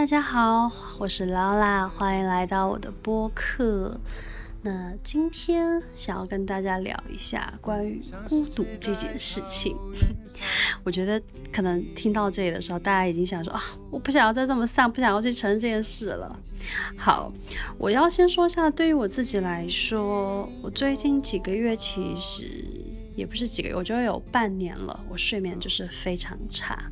大家好，我是劳拉，欢迎来到我的播客。那今天想要跟大家聊一下关于孤独这件事情。我觉得可能听到这里的时候，大家已经想说啊，我不想要再这么丧，不想要去承认这件事了。好，我要先说一下，对于我自己来说，我最近几个月其实也不是几个月，我觉得有半年了，我睡眠就是非常差。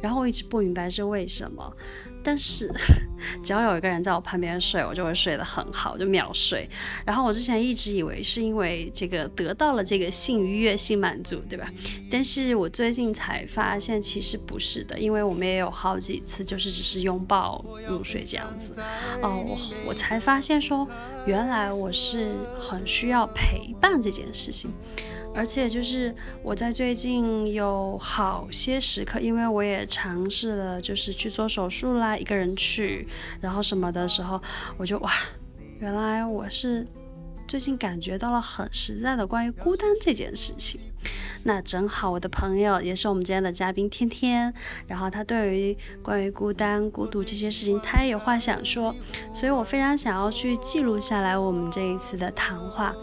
然后我一直不明白是为什么，但是 只要有一个人在我旁边睡，我就会睡得很好，就秒睡。然后我之前一直以为是因为这个得到了这个性愉悦、性满足，对吧？但是我最近才发现其实不是的，因为我们也有好几次就是只是拥抱入睡这样子。哦，我我才发现说，原来我是很需要陪伴这件事情。而且就是我在最近有好些时刻，因为我也尝试了，就是去做手术啦，一个人去，然后什么的时候，我就哇，原来我是最近感觉到了很实在的关于孤单这件事情。那正好我的朋友也是我们今天的嘉宾天天，然后他对于关于孤单、孤独这些事情，他也有话想说，所以我非常想要去记录下来我们这一次的谈话。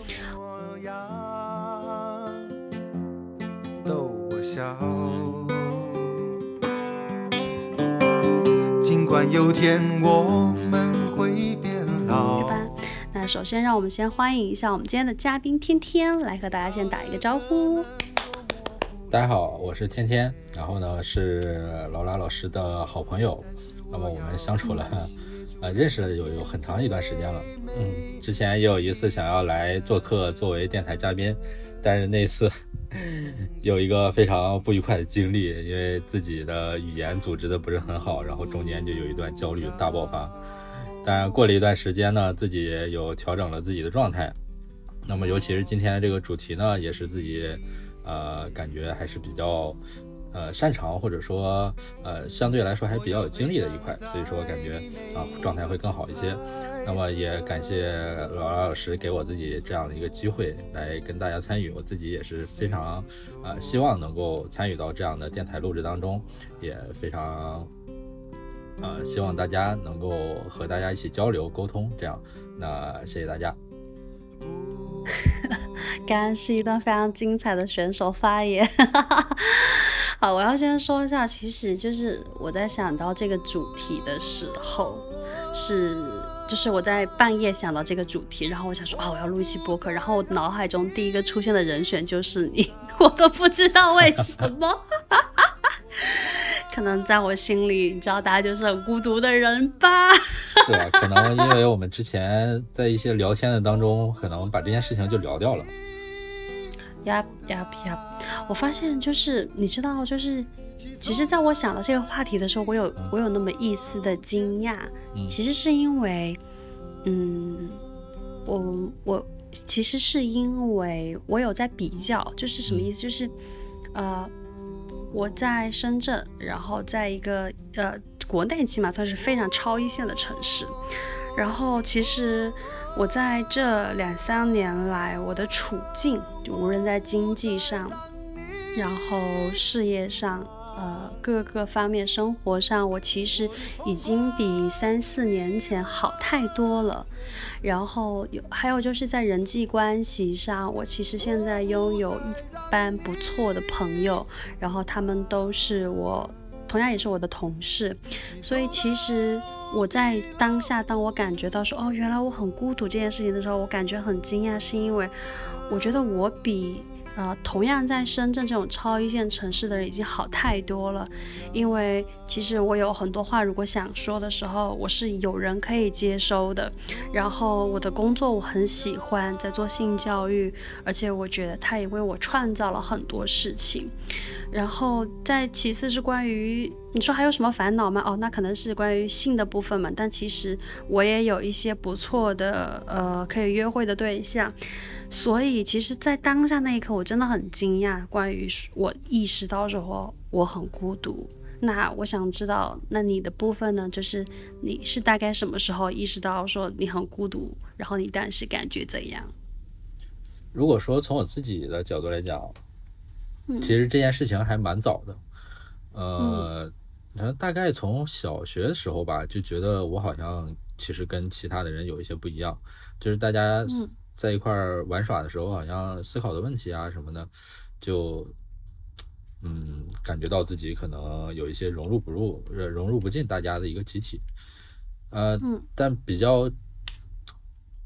笑。尽管有天我们会变老对，吧？那首先让我们先欢迎一下我们今天的嘉宾天天，来和大家先打一个招呼。大家好，我是天天，然后呢是劳拉老师的好朋友，那么我们相处了，呃，认识了有有很长一段时间了，嗯，之前也有一次想要来做客作为电台嘉宾，但是那次 有一个非常不愉快的经历，因为自己的语言组织的不是很好，然后中间就有一段焦虑大爆发，当然过了一段时间呢，自己有调整了自己的状态，那么尤其是今天这个主题呢，也是自己。呃，感觉还是比较呃擅长，或者说呃相对来说还比较有精力的一块，所以说感觉啊、状态会更好一些。那么也感谢老老师给我自己这样的一个机会来跟大家参与，我自己也是非常呃希望能够参与到这样的电台录制当中，也非常呃希望大家能够和大家一起交流沟通，这样那谢谢大家。刚刚是一段非常精彩的选手发言。好，我要先说一下，其实就是我在想到这个主题的时候，是就是我在半夜想到这个主题，然后我想说啊，我要录一期播客，然后我脑海中第一个出现的人选就是你，我都不知道为什么。可能在我心里，你知道，大家就是很孤独的人吧。是啊，可能因为我们之前在一些聊天的当中，可能把这件事情就聊掉了。呀呀呀！我发现就是你知道，就是其实在我想到这个话题的时候，我有我有那么一丝的惊讶，嗯其实是因为，嗯，我我其实是因为我有在比较，就是什么意思？就是呃，我在深圳，然后在一个呃国内起码算是非常超一线的城市，然后其实我在这两三年来，我的处境，无论在经济上，然后事业上，呃，各个方面，生活上，我其实已经比三四年前好太多了。然后有还有就是在人际关系上，我其实现在拥有一般不错的朋友，然后他们都是我，同样也是我的同事，所以其实我在当下，当我感觉到说哦，原来我很孤独这件事情的时候，我感觉很惊讶，是因为我觉得我比呃，同样在深圳这种超一线城市的人已经好太多了，因为其实我有很多话如果想说的时候，我是有人可以接收的。然后我的工作我很喜欢，在做性教育，而且我觉得它也为我创造了很多事情。然后再其次是关于你说还有什么烦恼吗？哦，那可能是关于性的部分嘛。但其实我也有一些不错的呃可以约会的对象。所以，其实，在当下那一刻，我真的很惊讶。关于我意识到时候我很孤独，那我想知道，那你的部分呢？就是你是大概什么时候意识到说你很孤独，然后你当时感觉怎样？如果说从我自己的角度来讲，其实这件事情还蛮早的。呃，可大概从小学的时候吧，就觉得我好像其实跟其他的人有一些不一样，就是大家。在一块儿玩耍的时候，好像思考的问题啊什么的，就嗯感觉到自己可能有一些融入不入、融入不进大家的一个集体，呃，但比较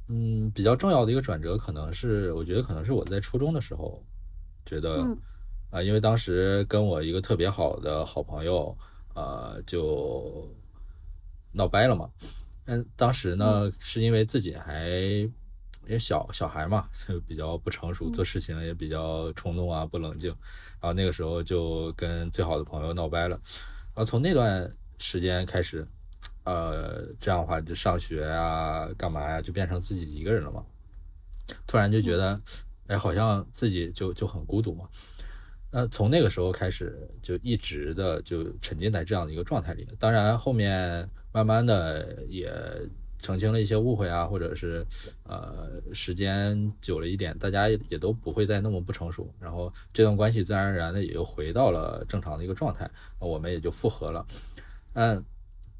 嗯比较重要的一个转折，可能是我觉得可能是我在初中的时候，觉得啊，因为当时跟我一个特别好的好朋友，呃，就闹掰了嘛。但当时呢，是因为自己还。因为小小孩嘛，就 比较不成熟，做事情也比较冲动啊，不冷静。然后那个时候就跟最好的朋友闹掰了。然后从那段时间开始，呃，这样的话就上学啊，干嘛呀，就变成自己一个人了嘛。突然就觉得，哎，好像自己就就很孤独嘛。那从那个时候开始，就一直的就沉浸在这样的一个状态里。当然后面慢慢的也。澄清了一些误会啊，或者是，呃，时间久了一点，大家也都不会再那么不成熟，然后这段关系自然而然的也就回到了正常的一个状态，我们也就复合了，嗯，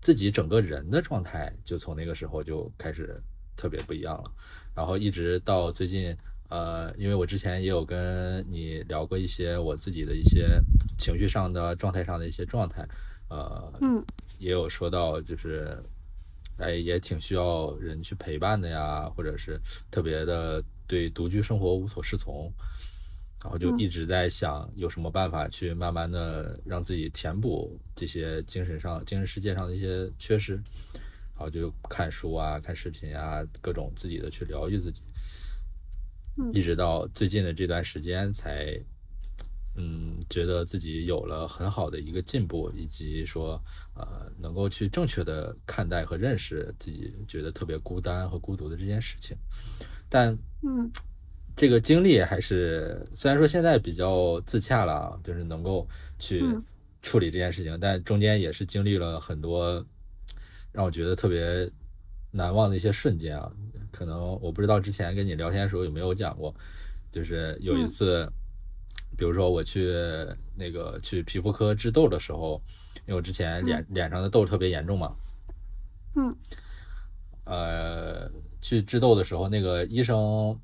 自己整个人的状态就从那个时候就开始特别不一样了，然后一直到最近，呃，因为我之前也有跟你聊过一些我自己的一些情绪上的状态上的一些状态，呃，嗯，也有说到就是。哎，也挺需要人去陪伴的呀，或者是特别的对独居生活无所适从，然后就一直在想有什么办法去慢慢的让自己填补这些精神上、精神世界上的一些缺失，然后就看书啊、看视频啊，各种自己的去疗愈自己，一直到最近的这段时间才。嗯，觉得自己有了很好的一个进步，以及说，呃，能够去正确的看待和认识自己觉得特别孤单和孤独的这件事情。但，嗯，这个经历还是虽然说现在比较自洽了，就是能够去处理这件事情，但中间也是经历了很多让我觉得特别难忘的一些瞬间啊。可能我不知道之前跟你聊天的时候有没有讲过，就是有一次。比如说我去那个去皮肤科治痘的时候，因为我之前脸脸上的痘特别严重嘛，嗯，呃，去治痘的时候，那个医生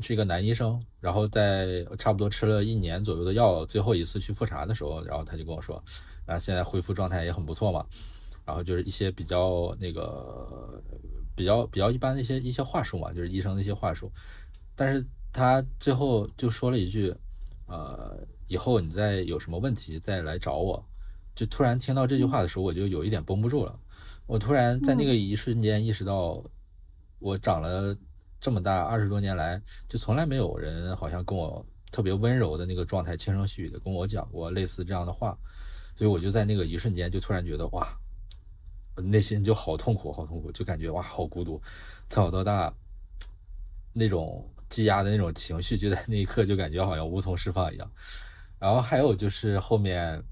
是一个男医生，然后在差不多吃了一年左右的药，最后一次去复查的时候，然后他就跟我说，啊，现在恢复状态也很不错嘛，然后就是一些比较那个比较比较一般的一些一些话术嘛，就是医生的一些话术，但是他最后就说了一句。呃，以后你再有什么问题再来找我，就突然听到这句话的时候，我就有一点绷不住了。我突然在那个一瞬间意识到，我长了这么大二十多年来，就从来没有人好像跟我特别温柔的那个状态，轻声细语的跟我讲过类似这样的话。所以我就在那个一瞬间就突然觉得哇，内心就好痛苦，好痛苦，就感觉哇，好孤独。从小到大那种。积压的那种情绪，就在那一刻就感觉好像无从释放一样。然后还有就是后面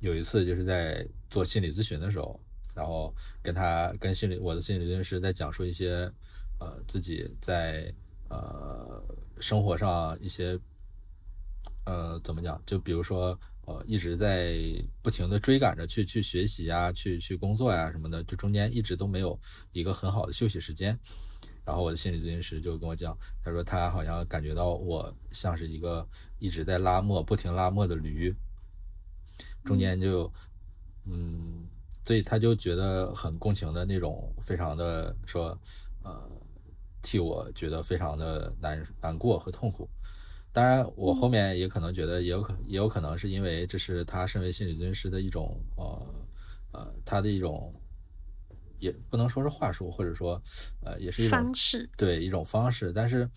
有一次，就是在做心理咨询的时候，然后跟他跟心理我的心理咨询师在讲述一些呃自己在呃生活上一些呃怎么讲，就比如说呃一直在不停的追赶着去去学习啊，去去工作呀什么的，就中间一直都没有一个很好的休息时间。然后我的心理咨询师就跟我讲，他说他好像感觉到我像是一个一直在拉磨、不停拉磨的驴，中间就，嗯，所以他就觉得很共情的那种，非常的说，呃，替我觉得非常的难难过和痛苦，当然，我后面也可能觉得，也有可也有可能是因为这是他身为心理咨询师的一种呃呃他的一种，也不能说是话术，或者说呃也是一种方式，对一种方式。但是，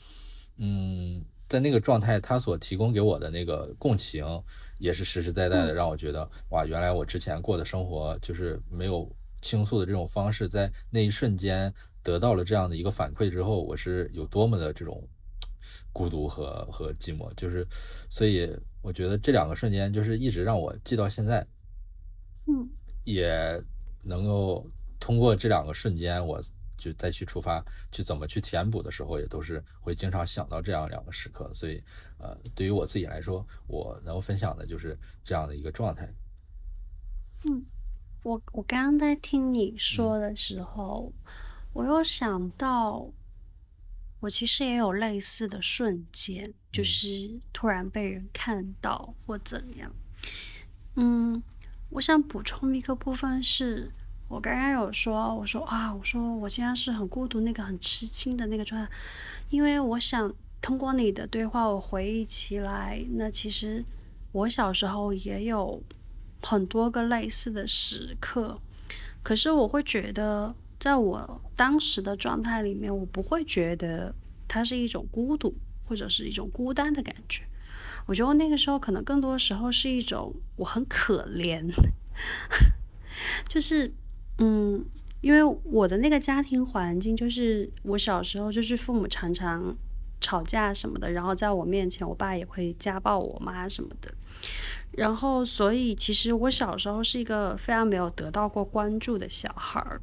嗯，在那个状态，他所提供给我的那个共情，也是实实在在的让我觉得，哇，原来我之前过的生活就是没有倾诉的这种方式，在那一瞬间得到了这样的一个反馈之后，我是有多么的这种。孤独和和寂寞，就是，所以我觉得这两个瞬间就是一直让我记到现在，嗯，也能够通过这两个瞬间，我就再去出发去怎么去填补的时候，也都是会经常想到这样两个时刻。所以，呃，对于我自己来说，我能分享的就是这样的一个状态。嗯，我我刚刚在听你说的时候，我又想到。我其实也有类似的瞬间，就是突然被人看到或怎样。嗯，我想补充一个部分是，我刚刚有说，我说啊，我说我现在是很孤独，那个很痴情的那个状态，因为我想通过你的对话，我回忆起来，那其实我小时候也有很多个类似的时刻，可是我会觉得。在我当时的状态里面，我不会觉得它是一种孤独或者是一种孤单的感觉。我觉得那个时候可能更多时候是一种我很可怜，就是嗯，因为我的那个家庭环境，就是我小时候就是父母常常吵架什么的，然后在我面前，我爸也会家暴我妈什么的。然后，所以其实我小时候是一个非常没有得到过关注的小孩儿。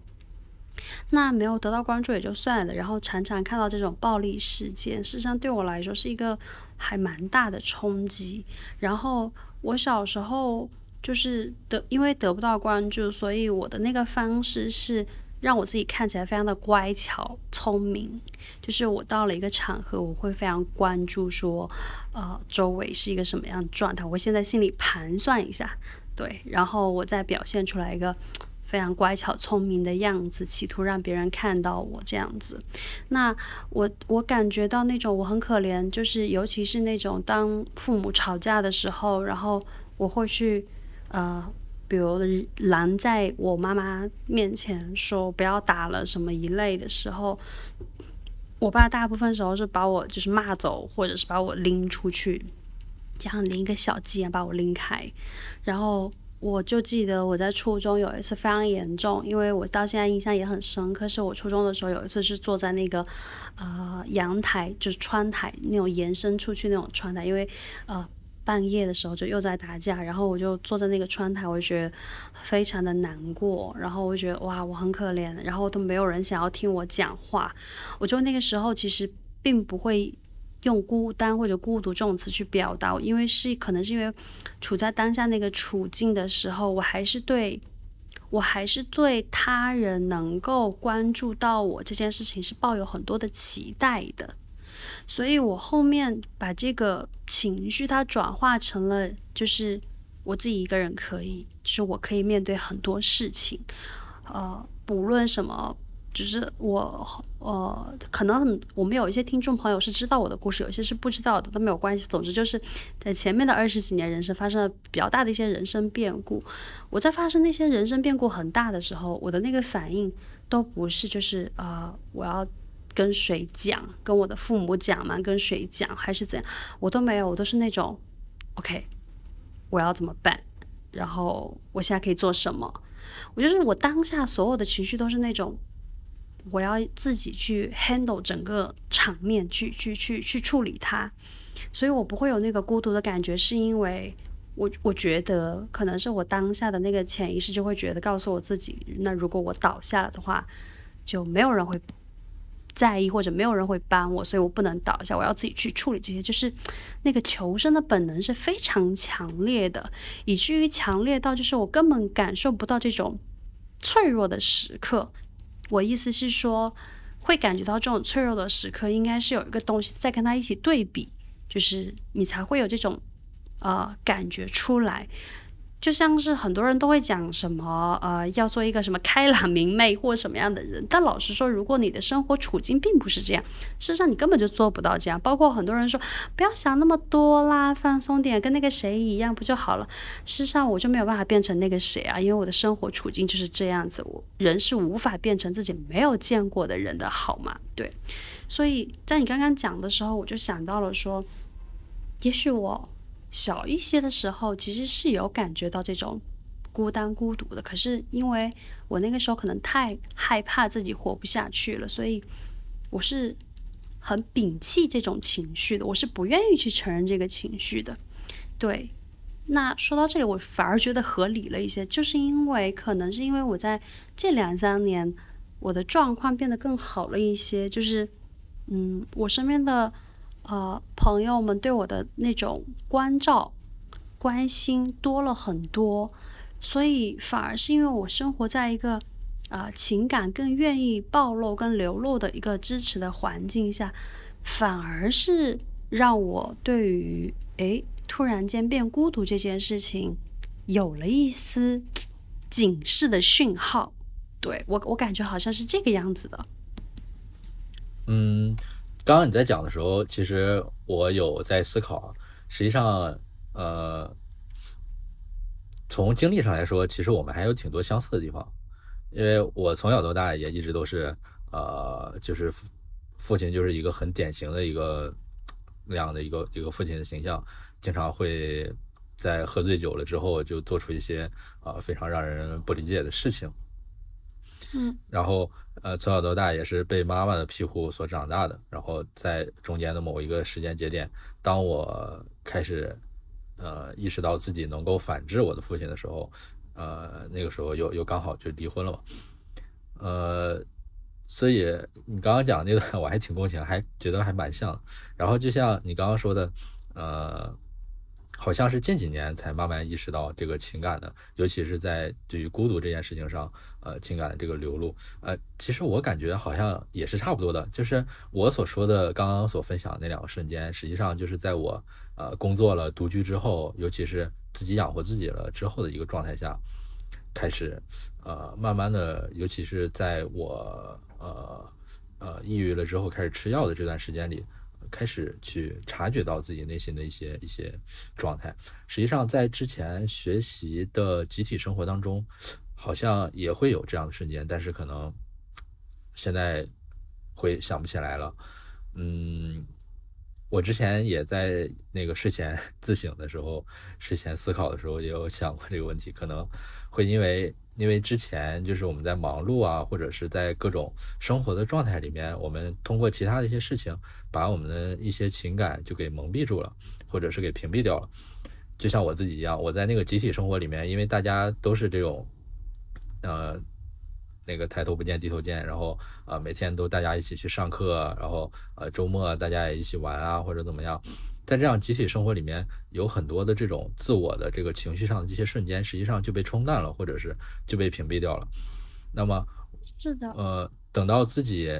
那没有得到关注也就算了，然后常常看到这种暴力事件，事实上对我来说是一个还蛮大的冲击。然后我小时候就是得因为得不到关注，所以我的那个方式是让我自己看起来非常的乖巧聪明。就是我到了一个场合，我会非常关注说，呃，周围是一个什么样的状态，我现在心里盘算一下，对，然后我再表现出来一个。非常乖巧聪明的样子，企图让别人看到我这样子。那我我感觉到那种我很可怜，就是尤其是那种当父母吵架的时候，然后我会去呃，比如拦在我妈妈面前说不要打了什么一类的时候，我爸大部分时候是把我就是骂走，或者是把我拎出去，像拎一个小鸡一样把我拎开，然后。我就记得我在初中有一次非常严重，因为我到现在印象也很深刻。是我初中的时候有一次是坐在那个呃阳台，就是窗台那种延伸出去那种窗台，因为呃半夜的时候就又在打架，然后我就坐在那个窗台，我就觉得非常的难过，然后我觉得哇我很可怜，然后都没有人想要听我讲话，我就那个时候其实并不会。用孤单或者孤独这种词去表达，因为是可能是因为处在当下那个处境的时候，我还是对我还是对他人能够关注到我这件事情是抱有很多的期待的，所以我后面把这个情绪它转化成了，就是我自己一个人可以，就是我可以面对很多事情，呃，不论什么。只是我，呃，可能很我们有一些听众朋友是知道我的故事，有些是不知道的，都没有关系。总之就是在前面的二十几年人生发生了比较大的一些人生变故。我在发生那些人生变故很大的时候，我的那个反应都不是就是呃我要跟谁讲，跟我的父母讲嘛，跟谁讲还是怎样，我都没有，我都是那种 OK，我要怎么办？然后我现在可以做什么？我就是我当下所有的情绪都是那种。我要自己去 handle 整个场面，去去去去处理它，所以我不会有那个孤独的感觉，是因为我我觉得可能是我当下的那个潜意识就会觉得告诉我自己，那如果我倒下了的话，就没有人会在意，或者没有人会帮我，所以我不能倒下，我要自己去处理这些，就是 那个求生的本能是非常强烈的，以至于强烈到就是我根本感受不到这种脆弱的时刻。我意思是说，会感觉到这种脆弱的时刻，应该是有一个东西在跟他一起对比，就是你才会有这种呃感觉出来。就像是很多人都会讲什么，呃，要做一个什么开朗明媚或什么样的人。但老实说，如果你的生活处境并不是这样，事实上你根本就做不到这样。包括很多人说不要想那么多啦，放松点，跟那个谁一样不就好了？事实上我就没有办法变成那个谁啊，因为我的生活处境就是这样子。我人是无法变成自己没有见过的人的好吗？对。所以在你刚刚讲的时候，我就想到了说，也许我。小一些的时候，其实是有感觉到这种孤单孤独的。可是因为我那个时候可能太害怕自己活不下去了，所以我是很摒弃这种情绪的。我是不愿意去承认这个情绪的。对，那说到这里，我反而觉得合理了一些，就是因为可能是因为我在这两三年，我的状况变得更好了一些，就是嗯，我身边的。呃，朋友们对我的那种关照、关心多了很多，所以反而是因为我生活在一个呃情感更愿意暴露跟流露的一个支持的环境下，反而是让我对于诶突然间变孤独这件事情有了一丝警示的讯号。对我，我感觉好像是这个样子的。嗯。刚刚你在讲的时候，其实我有在思考。实际上，呃，从经历上来说，其实我们还有挺多相似的地方。因为我从小到大也一直都是，呃，就是父亲就是一个很典型的一个那样的一个一个父亲的形象，经常会在喝醉酒了之后就做出一些呃非常让人不理解的事情。嗯，然后。呃，从小到大也是被妈妈的庇护所长大的。然后在中间的某一个时间节点，当我开始呃意识到自己能够反制我的父亲的时候，呃，那个时候又又刚好就离婚了嘛。呃，所以你刚刚讲那段我还挺共情，还觉得还蛮像。然后就像你刚刚说的，呃。好像是近几年才慢慢意识到这个情感的，尤其是在对于孤独这件事情上，呃，情感的这个流露，呃，其实我感觉好像也是差不多的。就是我所说的刚刚所分享那两个瞬间，实际上就是在我呃工作了独居之后，尤其是自己养活自己了之后的一个状态下，开始呃慢慢的，尤其是在我呃呃抑郁了之后开始吃药的这段时间里。开始去察觉到自己内心的一些一些状态，实际上在之前学习的集体生活当中，好像也会有这样的瞬间，但是可能现在会想不起来了。嗯，我之前也在那个睡前 自省的时候，睡前思考的时候也有想过这个问题，可能会因为。因为之前就是我们在忙碌啊，或者是在各种生活的状态里面，我们通过其他的一些事情，把我们的一些情感就给蒙蔽住了，或者是给屏蔽掉了。就像我自己一样，我在那个集体生活里面，因为大家都是这种，呃，那个抬头不见低头见，然后呃每天都大家一起去上课，然后呃周末大家也一起玩啊，或者怎么样。在这样集体生活里面，有很多的这种自我的这个情绪上的这些瞬间，实际上就被冲淡了，或者是就被屏蔽掉了。那么，是的，呃，等到自己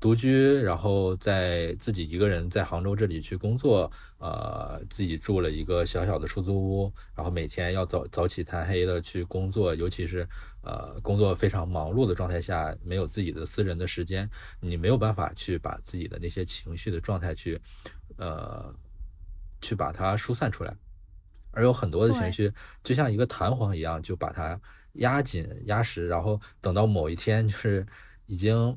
独居，然后在自己一个人在杭州这里去工作，呃，自己住了一个小小的出租屋，然后每天要早早起贪黑的去工作，尤其是呃工作非常忙碌的状态下，没有自己的私人的时间，你没有办法去把自己的那些情绪的状态去，呃。去把它疏散出来，而有很多的情绪就像一个弹簧一样，就把它压紧、压实，然后等到某一天，就是已经，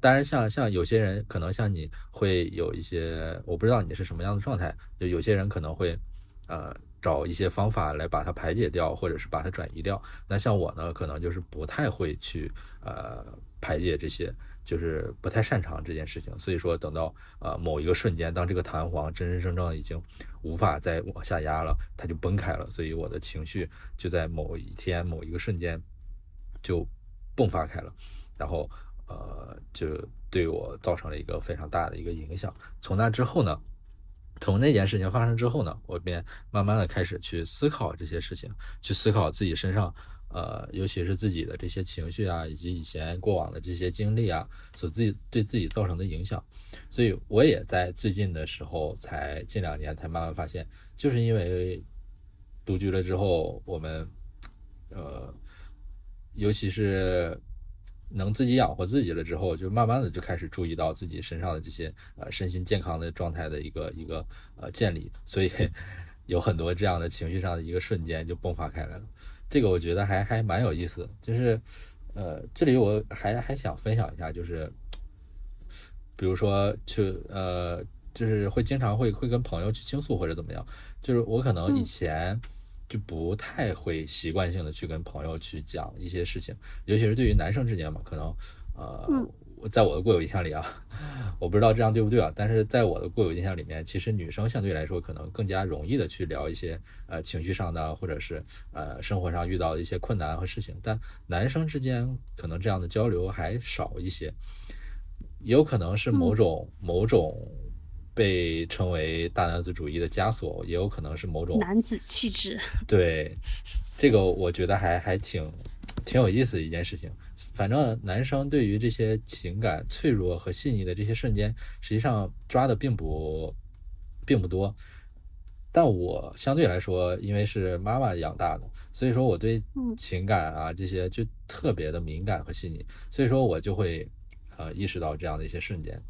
当然像像有些人可能像你会有一些，我不知道你是什么样的状态，就有些人可能会呃找一些方法来把它排解掉，或者是把它转移掉。那像我呢，可能就是不太会去呃排解这些。就是不太擅长这件事情，所以说等到呃某一个瞬间，当这个弹簧真真正正已经无法再往下压了，它就崩开了，所以我的情绪就在某一天某一个瞬间就迸发开了，然后呃就对我造成了一个非常大的一个影响。从那之后呢，从那件事情发生之后呢，我便慢慢的开始去思考这些事情，去思考自己身上。呃，尤其是自己的这些情绪啊，以及以前过往的这些经历啊，所自己对自己造成的影响，所以我也在最近的时候，才近两年才慢慢发现，就是因为独居了之后，我们呃，尤其是能自己养活自己了之后，就慢慢的就开始注意到自己身上的这些呃身心健康的状态的一个一个呃建立，所以有很多这样的情绪上的一个瞬间就迸发开来了。这个我觉得还还蛮有意思，就是呃，这里我还还想分享一下，就是比如说去呃，就是会经常会会跟朋友去倾诉或者怎么样，就是我可能以前。就不太会习惯性的去跟朋友去讲一些事情，尤其是对于男生之间嘛，可能，呃，在我的固有印象里啊，我不知道这样对不对啊，但是在我的固有印象里面，其实女生相对来说可能更加容易的去聊一些呃情绪上的，或者是呃生活上遇到的一些困难和事情，但男生之间可能这样的交流还少一些，有可能是某种某种。被称为大男子主义的枷锁，也有可能是某种男子气质。对，这个我觉得还还挺挺有意思的一件事情。反正男生对于这些情感脆弱和细腻的这些瞬间，实际上抓的并不并不多。但我相对来说，因为是妈妈养大的，所以说我对情感啊这些就特别的敏感和细腻，所以说我就会呃意识到这样的一些瞬间。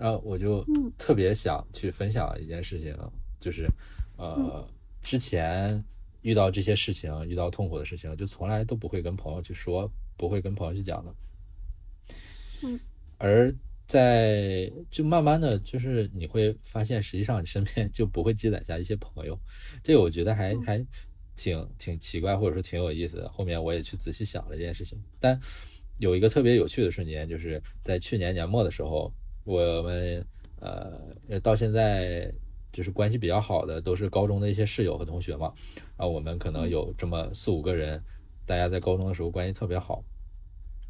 呃，我就特别想去分享一件事情，就是，呃，之前遇到这些事情，遇到痛苦的事情，就从来都不会跟朋友去说，不会跟朋友去讲的。嗯，而在就慢慢的就是你会发现，实际上你身边就不会积攒下一些朋友，这个我觉得还还挺挺奇怪，或者说挺有意思的。后面我也去仔细想了这件事情，但有一个特别有趣的瞬间，就是在去年年末的时候。我们呃到现在就是关系比较好的，都是高中的一些室友和同学嘛。啊，我们可能有这么四五个人，大家在高中的时候关系特别好。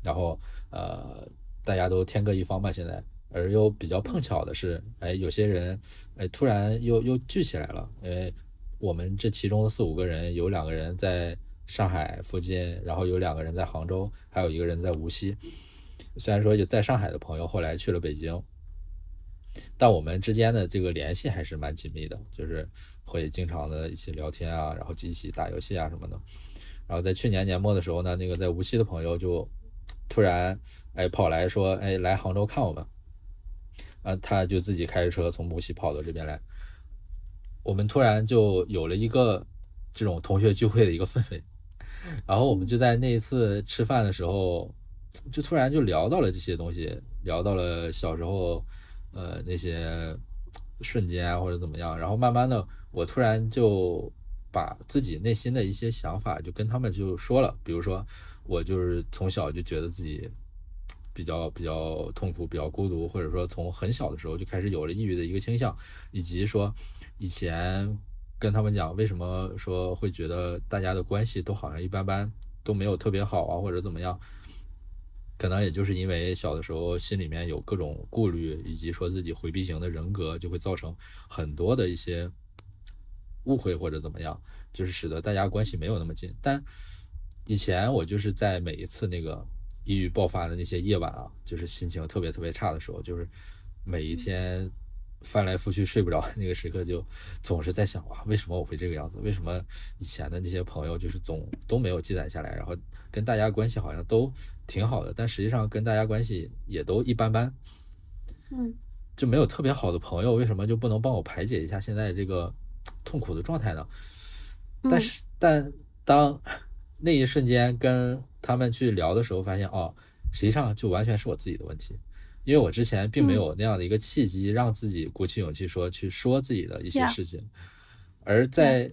然后呃，大家都天各一方吧，现在。而又比较碰巧的是，哎，有些人哎突然又又聚起来了。因为，我们这其中的四五个人，有两个人在上海附近，然后有两个人在杭州，还有一个人在无锡。虽然说就在上海的朋友后来去了北京，但我们之间的这个联系还是蛮紧密的，就是会经常的一起聊天啊，然后一起打游戏啊什么的。然后在去年年末的时候呢，那个在无锡的朋友就突然哎跑来说，哎来杭州看我们，啊他就自己开着车从无锡跑到这边来，我们突然就有了一个这种同学聚会的一个氛围，然后我们就在那一次吃饭的时候。就突然就聊到了这些东西，聊到了小时候，呃，那些瞬间啊，或者怎么样。然后慢慢的，我突然就把自己内心的一些想法就跟他们就说了。比如说，我就是从小就觉得自己比较比较痛苦，比较孤独，或者说从很小的时候就开始有了抑郁的一个倾向，以及说以前跟他们讲为什么说会觉得大家的关系都好像一般般，都没有特别好啊，或者怎么样。可能也就是因为小的时候心里面有各种顾虑，以及说自己回避型的人格，就会造成很多的一些误会或者怎么样，就是使得大家关系没有那么近。但以前我就是在每一次那个抑郁爆发的那些夜晚啊，就是心情特别特别差的时候，就是每一天。翻来覆去睡不着那个时刻，就总是在想哇，为什么我会这个样子？为什么以前的那些朋友就是总都没有积攒下来，然后跟大家关系好像都挺好的，但实际上跟大家关系也都一般般。嗯，就没有特别好的朋友，为什么就不能帮我排解一下现在这个痛苦的状态呢？但是，但当那一瞬间跟他们去聊的时候，发现哦，实际上就完全是我自己的问题。因为我之前并没有那样的一个契机，让自己鼓起勇气说去说自己的一些事情，而在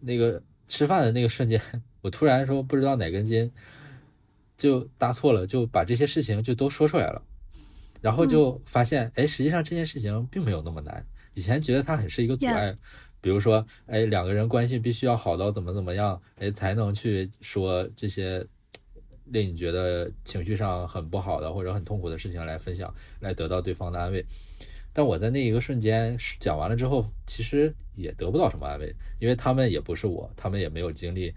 那个吃饭的那个瞬间，我突然说不知道哪根筋就答错了，就把这些事情就都说出来了，然后就发现，哎，实际上这件事情并没有那么难。以前觉得它很是一个阻碍，比如说，哎，两个人关系必须要好到怎么怎么样，哎，才能去说这些。令你觉得情绪上很不好的或者很痛苦的事情来分享，来得到对方的安慰。但我在那一个瞬间讲完了之后，其实也得不到什么安慰，因为他们也不是我，他们也没有经历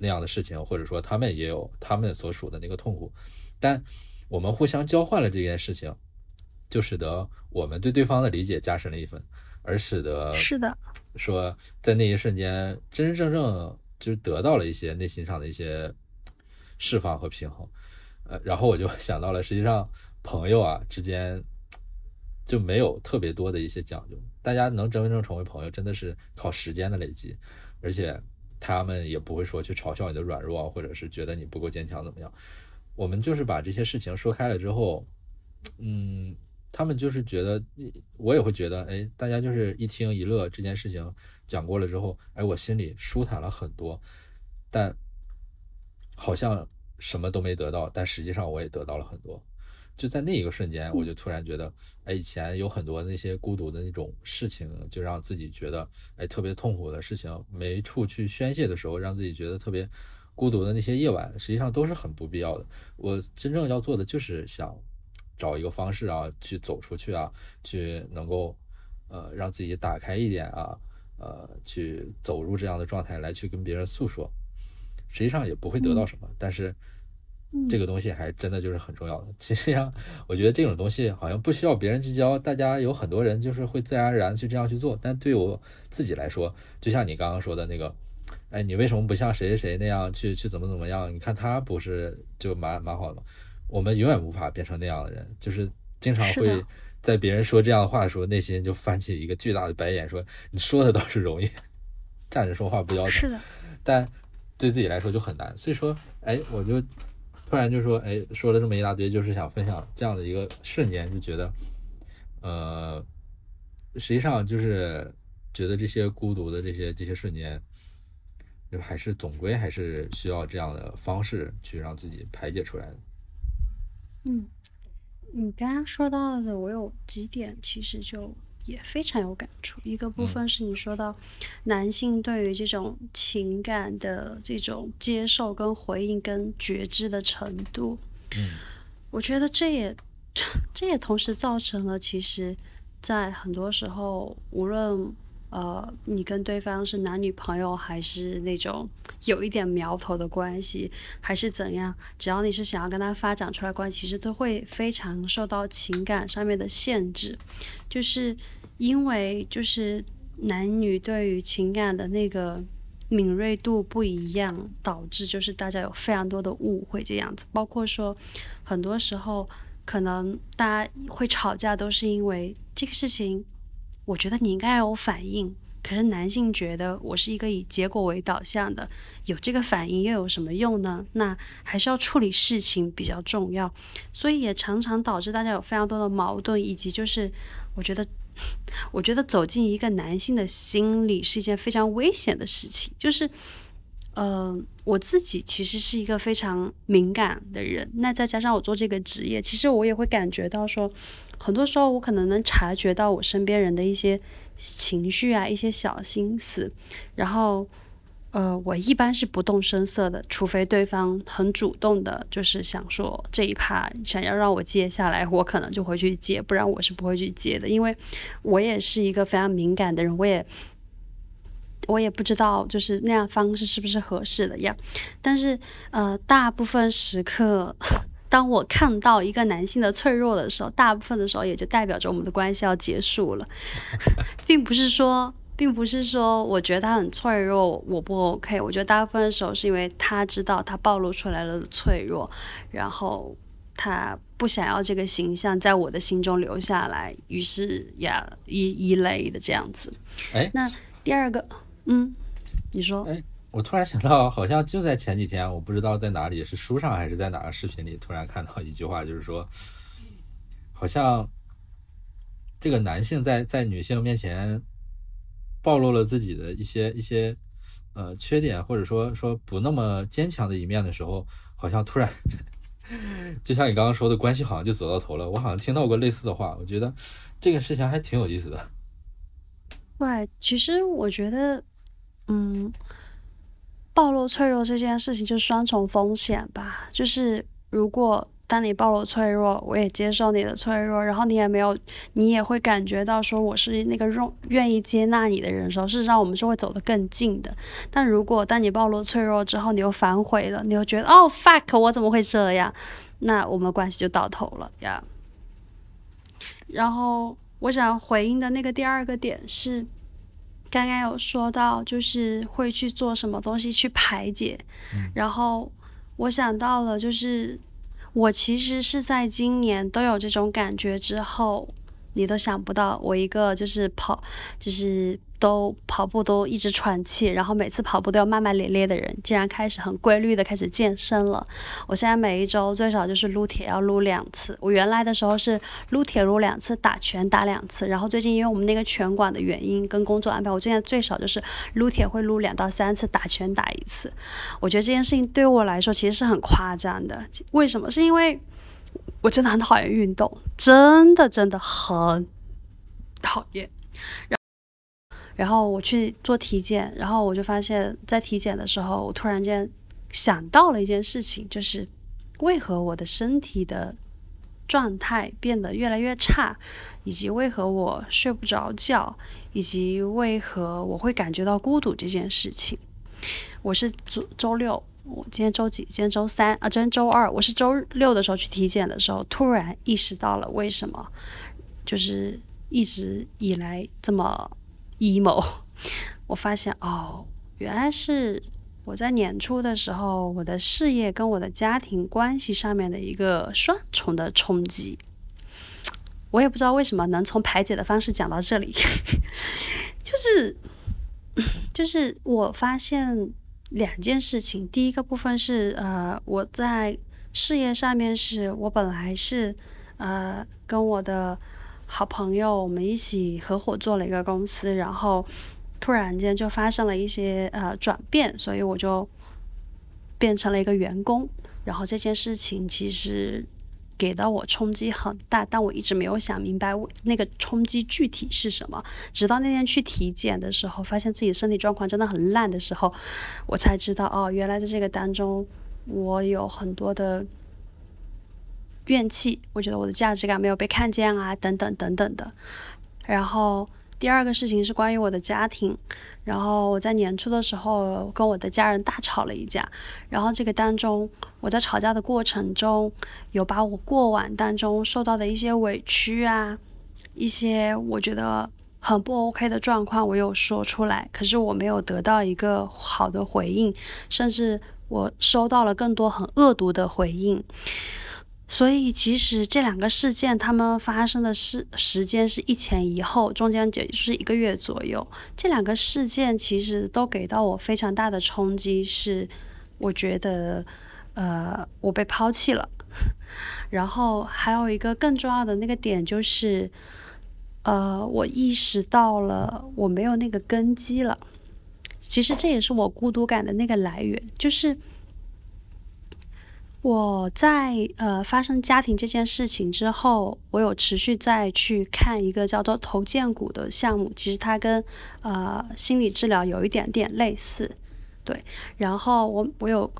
那样的事情，或者说他们也有他们所属的那个痛苦。但我们互相交换了这件事情，就使得我们对对方的理解加深了一分。而使得是的，说在那一瞬间真真正正就得到了一些内心上的一些释放和平衡。呃，然后我就 想到了，实际上朋友啊之间就没有特别多的一些讲究，大家能真正成为朋友，真的是靠时间的累积，而且他们也不会说去嘲笑你的软弱，或者是觉得你不够坚强怎么样。我们就是把这些事情说开了之后，嗯，他们就是觉得，我也会觉得，哎，大家就是一听一乐，这件事情讲过了之后，哎，我心里舒坦了很多，但好像。什么都没得到，但实际上我也得到了很多。就在那一个瞬间，我就突然觉得，哎，以前有很多那些孤独的那种事情，就让自己觉得，哎，特别痛苦的事情，没处去宣泄的时候，让自己觉得特别孤独的那些夜晚，实际上都是很不必要的。我真正要做的就是想找一个方式啊，去走出去啊，去能够呃让自己打开一点啊，呃，去走入这样的状态来去跟别人诉说。实际上也不会得到什么，但是这个东西还真的就是很重要的。其实上，我觉得这种东西好像不需要别人去教，大家有很多人就是会自然而然去这样去做。但对我自己来说，就像你刚刚说的那个，哎，你为什么不像谁谁谁那样去去怎么怎么样？你看他不是就蛮蛮好的吗？我们永远无法变成那样的人，就是经常会在别人说这样的话的时候，内心就翻起一个巨大的白眼，说你说的倒是容易，站着说话不腰疼。是的，但。对自己来说就很难，所以说，哎，我就突然就说，哎，说了这么一大堆，就是想分享这样的一个瞬间，就觉得，呃，实际上就是觉得这些孤独的这些这些瞬间，就还是总归还是需要这样的方式去让自己排解出来的。嗯，你刚刚说到的，我有几点，其实就。也非常有感触。一个部分是你说到男性对于这种情感的这种接受、跟回应、跟觉知的程度，嗯，我觉得这也 这也同时造成了，其实，在很多时候，无论呃你跟对方是男女朋友，还是那种有一点苗头的关系，还是怎样，只要你是想要跟他发展出来关系，其实都会非常受到情感上面的限制，就是。因为就是男女对于情感的那个敏锐度不一样，导致就是大家有非常多的误会这样子。包括说，很多时候可能大家会吵架，都是因为这个事情，我觉得你应该有反应，可是男性觉得我是一个以结果为导向的，有这个反应又有什么用呢？那还是要处理事情比较重要，所以也常常导致大家有非常多的矛盾，以及就是我觉得。我觉得走进一个男性的心里是一件非常危险的事情。就是，呃，我自己其实是一个非常敏感的人。那再加上我做这个职业，其实我也会感觉到说，很多时候我可能能察觉到我身边人的一些情绪啊，一些小心思，然后。呃，我一般是不动声色的，除非对方很主动的，就是想说这一趴想要让我接下来，我可能就会去接，不然我是不会去接的，因为我也是一个非常敏感的人，我也我也不知道就是那样方式是不是合适的呀。但是呃，大部分时刻，当我看到一个男性的脆弱的时候，大部分的时候也就代表着我们的关系要结束了，并不是说。并不是说我觉得他很脆弱，我不 OK。我觉得大部分的时候是因为他知道他暴露出来了的脆弱，然后他不想要这个形象在我的心中留下来，于是呀一一类的这样子。哎，那第二个，嗯，你说？哎，我突然想到，好像就在前几天，我不知道在哪里，是书上还是在哪个视频里，突然看到一句话，就是说，好像这个男性在在女性面前。暴露了自己的一些一些呃缺点，或者说说不那么坚强的一面的时候，好像突然，就像你刚刚说的关系好像就走到头了。我好像听到过类似的话，我觉得这个事情还挺有意思的。喂，其实我觉得，嗯，暴露脆弱这件事情就双重风险吧，就是如果。当你暴露脆弱，我也接受你的脆弱，然后你也没有，你也会感觉到说我是那个愿愿意接纳你的人的时候，事实上我们是会走得更近的。但如果当你暴露脆弱之后，你又反悔了，你又觉得哦 fuck，我怎么会这样？那我们关系就到头了呀。然后我想回应的那个第二个点是，刚刚有说到，就是会去做什么东西去排解，然后我想到了，就是我其实是在今年都有这种感觉之后，你都想不到，我一个就是跑，就是。都跑步都一直喘气，然后每次跑步都要骂骂咧咧的人，竟然开始很规律的开始健身了。我现在每一周最少就是撸铁要撸两次。我原来的时候是撸铁撸两次，打拳打两次。然后最近因为我们那个拳馆的原因跟工作安排，我现在最少就是撸铁会撸两到三次，打拳打一次。我觉得这件事情对我来说其实是很夸张的。为什么？是因为我真的很讨厌运动，真的真的很讨厌。然后我去做体检，然后我就发现，在体检的时候，我突然间想到了一件事情，就是为何我的身体的状态变得越来越差，以及为何我睡不着觉，以及为何我会感觉到孤独这件事情。我是周周六，我今天周几？今天周三啊，今天周二。我是周六的时候去体检的时候，突然意识到了为什么，就是一直以来这么。emo，我发现哦，原来是我在年初的时候，我的事业跟我的家庭关系上面的一个双重的冲击。我也不知道为什么能从排解的方式讲到这里，就是就是我发现两件事情，第一个部分是呃，我在事业上面是我本来是呃跟我的。好朋友，我们一起合伙做了一个公司，然后突然间就发生了一些呃转变，所以我就变成了一个员工。然后这件事情其实给到我冲击很大，但我一直没有想明白我那个冲击具体是什么。直到那天去体检的时候，发现自己身体状况真的很烂的时候，我才知道哦，原来在这个当中我有很多的。怨气，我觉得我的价值感没有被看见啊，等等等等的。然后第二个事情是关于我的家庭。然后我在年初的时候跟我的家人大吵了一架。然后这个当中，我在吵架的过程中，有把我过往当中受到的一些委屈啊，一些我觉得很不 OK 的状况，我有说出来。可是我没有得到一个好的回应，甚至我收到了更多很恶毒的回应。所以其实这两个事件，他们发生的时时间是一前一后，中间也就是一个月左右。这两个事件其实都给到我非常大的冲击，是我觉得，呃，我被抛弃了。然后还有一个更重要的那个点就是，呃，我意识到了我没有那个根基了。其实这也是我孤独感的那个来源，就是。我在呃发生家庭这件事情之后，我有持续再去看一个叫做头建股的项目，其实它跟呃心理治疗有一点点类似，对。然后我我有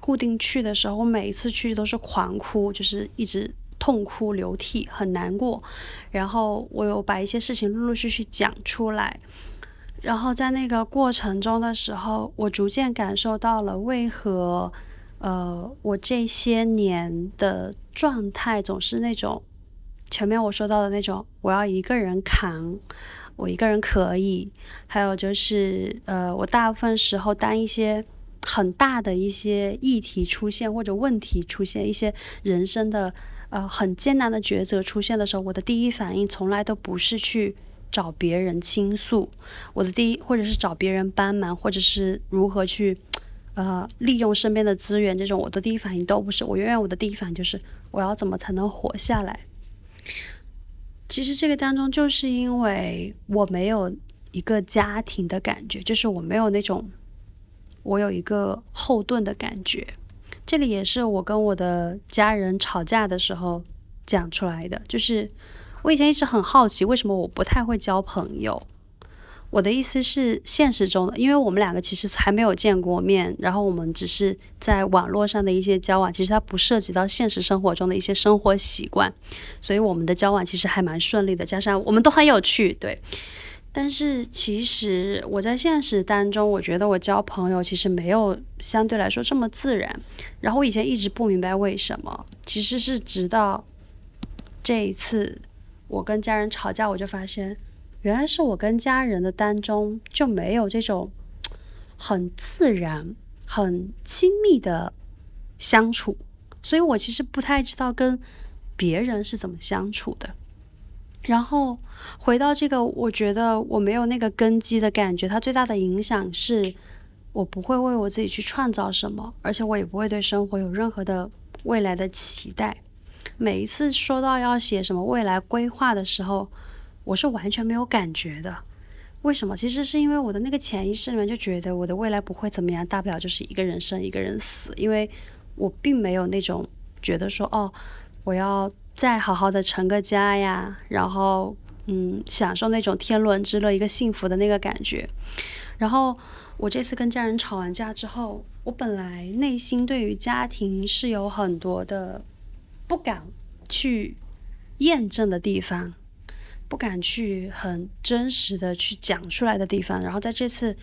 固定去的时候，我每一次去都是狂哭，就是一直痛哭流涕，很难过。然后我有把一些事情陆陆续续讲出来，然后在那个过程中的时候，我逐渐感受到了为何。呃，我这些年的状态总是那种，前面我说到的那种，我要一个人扛，我一个人可以。还有就是，呃，我大部分时候当一些很大的一些议题出现或者问题出现，一些人生的呃很艰难的抉择出现的时候，我的第一反应从来都不是去找别人倾诉，我的第一或者是找别人帮忙，或者是如何去。呃，利用身边的资源，这种我的第一反应都不是。我永远我的第一反应就是我要怎么才能活下来。其实这个当中，就是因为我没有一个家庭的感觉，就是我没有那种我有一个后盾的感觉。这里也是我跟我的家人吵架的时候讲出来的，就是我以前一直很好奇，为什么我不太会交朋友。我的意思是，现实中的，因为我们两个其实还没有见过面，然后我们只是在网络上的一些交往，其实它不涉及到现实生活中的一些生活习惯，所以我们的交往其实还蛮顺利的，加上我们都很有趣，对。但是其实我在现实当中，我觉得我交朋友其实没有相对来说这么自然，然后我以前一直不明白为什么，其实是直到这一次。我跟家人吵架，我就发现，原来是我跟家人的当中就没有这种 很自然、很亲密的相处，所以我其实不太知道跟别人是怎么相处的。然后回到这个，我觉得我没有那个根基的感觉，它最大的影响是，我不会为我自己去创造什么，而且我也不会对生活有任何的未来的期待。每一次说到要写什么未来规划的时候，我是完全没有感觉的。为什么？其实是因为我的那个潜意识里面就觉得我的未来不会怎么样，大不了就是一个人生一个人死。因为我并没有那种觉得说，哦，我要。再好好的成个家呀，然后嗯，享受那种天伦之乐、一个幸福的那个感觉。然后我这次跟家人吵完架之后，我本来内心对于家庭是有很多的不敢去验证的地方，不敢去很真实的去讲出来的地方。然后在这次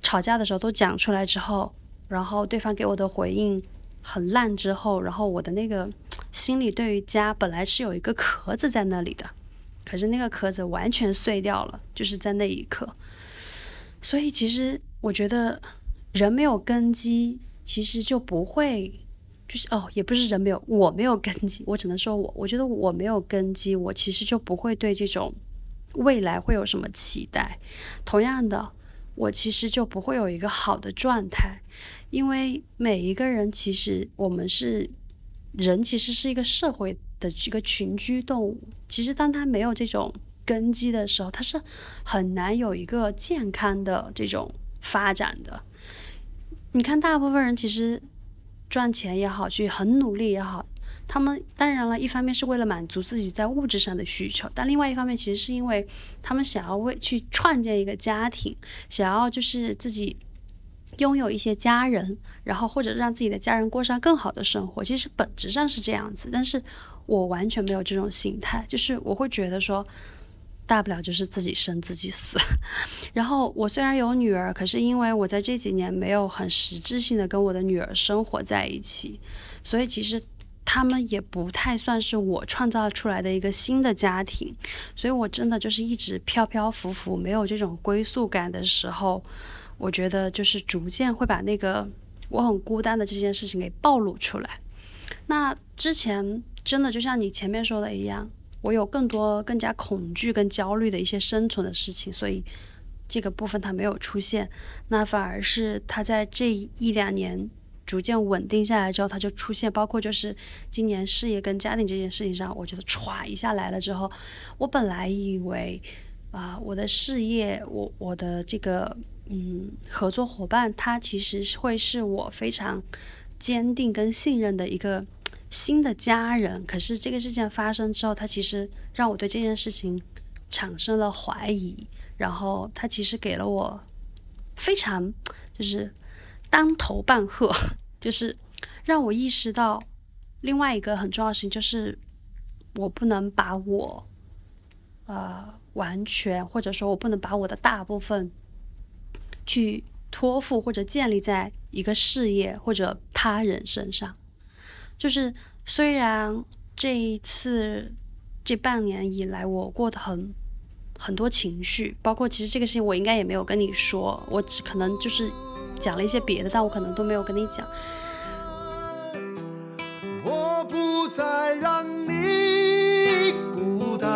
吵架的时候都讲出来之后，然后对方给我的回应很烂之后，然后我的那个。心里对于家本来是有一个壳子在那里的，可是那个壳子完全碎掉了，就是在那一刻。所以其实我觉得人没有根基，其实就不会，就是哦，也不是人没有，我没有根基，我只能说我，我觉得我没有根基，我其实就不会对这种未来会有什么期待。同样的，我其实就不会有一个好的状态，因为每一个人其实我们是。人其实是一个社会的一个群居动物。其实，当他没有这种根基的时候，他是很难有一个健康的这种发展的。你看，大部分人其实赚钱也好，去很努力也好，他们当然了，一方面是为了满足自己在物质上的需求，但另外一方面，其实是因为他们想要为去创建一个家庭，想要就是自己。拥有一些家人，然后或者让自己的家人过上更好的生活，其实本质上是这样子。但是我完全没有这种心态，就是我会觉得说，大不了就是自己生自己死。然后我虽然有女儿，可是因为我在这几年没有很实质性的跟我的女儿生活在一起，所以其实他们也不太算是我创造出来的一个新的家庭。所以我真的就是一直飘飘浮浮，没有这种归宿感的时候。我觉得就是逐渐会把那个我很孤单的这件事情给暴露出来。那之前真的就像你前面说的一样，我有更多更加恐惧跟焦虑的一些生存的事情，所以这个部分它没有出现。那反而是它在这一两年逐渐稳定下来之后，它就出现。包括就是今年事业跟家庭这件事情上，我觉得歘一下来了之后，我本来以为啊，我的事业，我我的这个。嗯，合作伙伴他其实会是我非常坚定跟信任的一个新的家人。可是这个事件发生之后，他其实让我对这件事情产生了怀疑。然后他其实给了我非常就是当头棒喝，就是让我意识到另外一个很重要的事情，就是我不能把我呃完全或者说我不能把我的大部分。去托付或者建立在一个事业或者他人身上，就是虽然这一次这半年以来我过得很很多情绪，包括其实这个事情我应该也没有跟你说，我只可能就是讲了一些别的，但我可能都没有跟你讲。我不再让你孤单，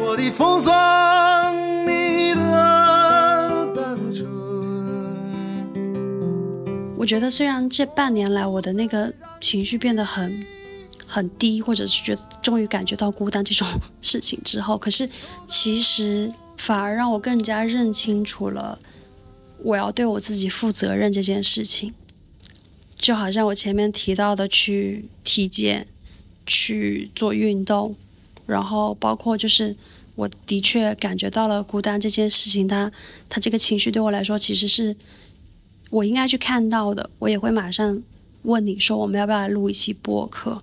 我的风霜。觉得，虽然这半年来我的那个情绪变得很很低，或者是觉得终于感觉到孤单这种事情之后，可是其实反而让我更加认清楚了我要对我自己负责任这件事情。就好像我前面提到的，去体检、去做运动，然后包括就是我的确感觉到了孤单这件事情，它它这个情绪对我来说其实是。我应该去看到的，我也会马上问你说，我们要不要录一期播客？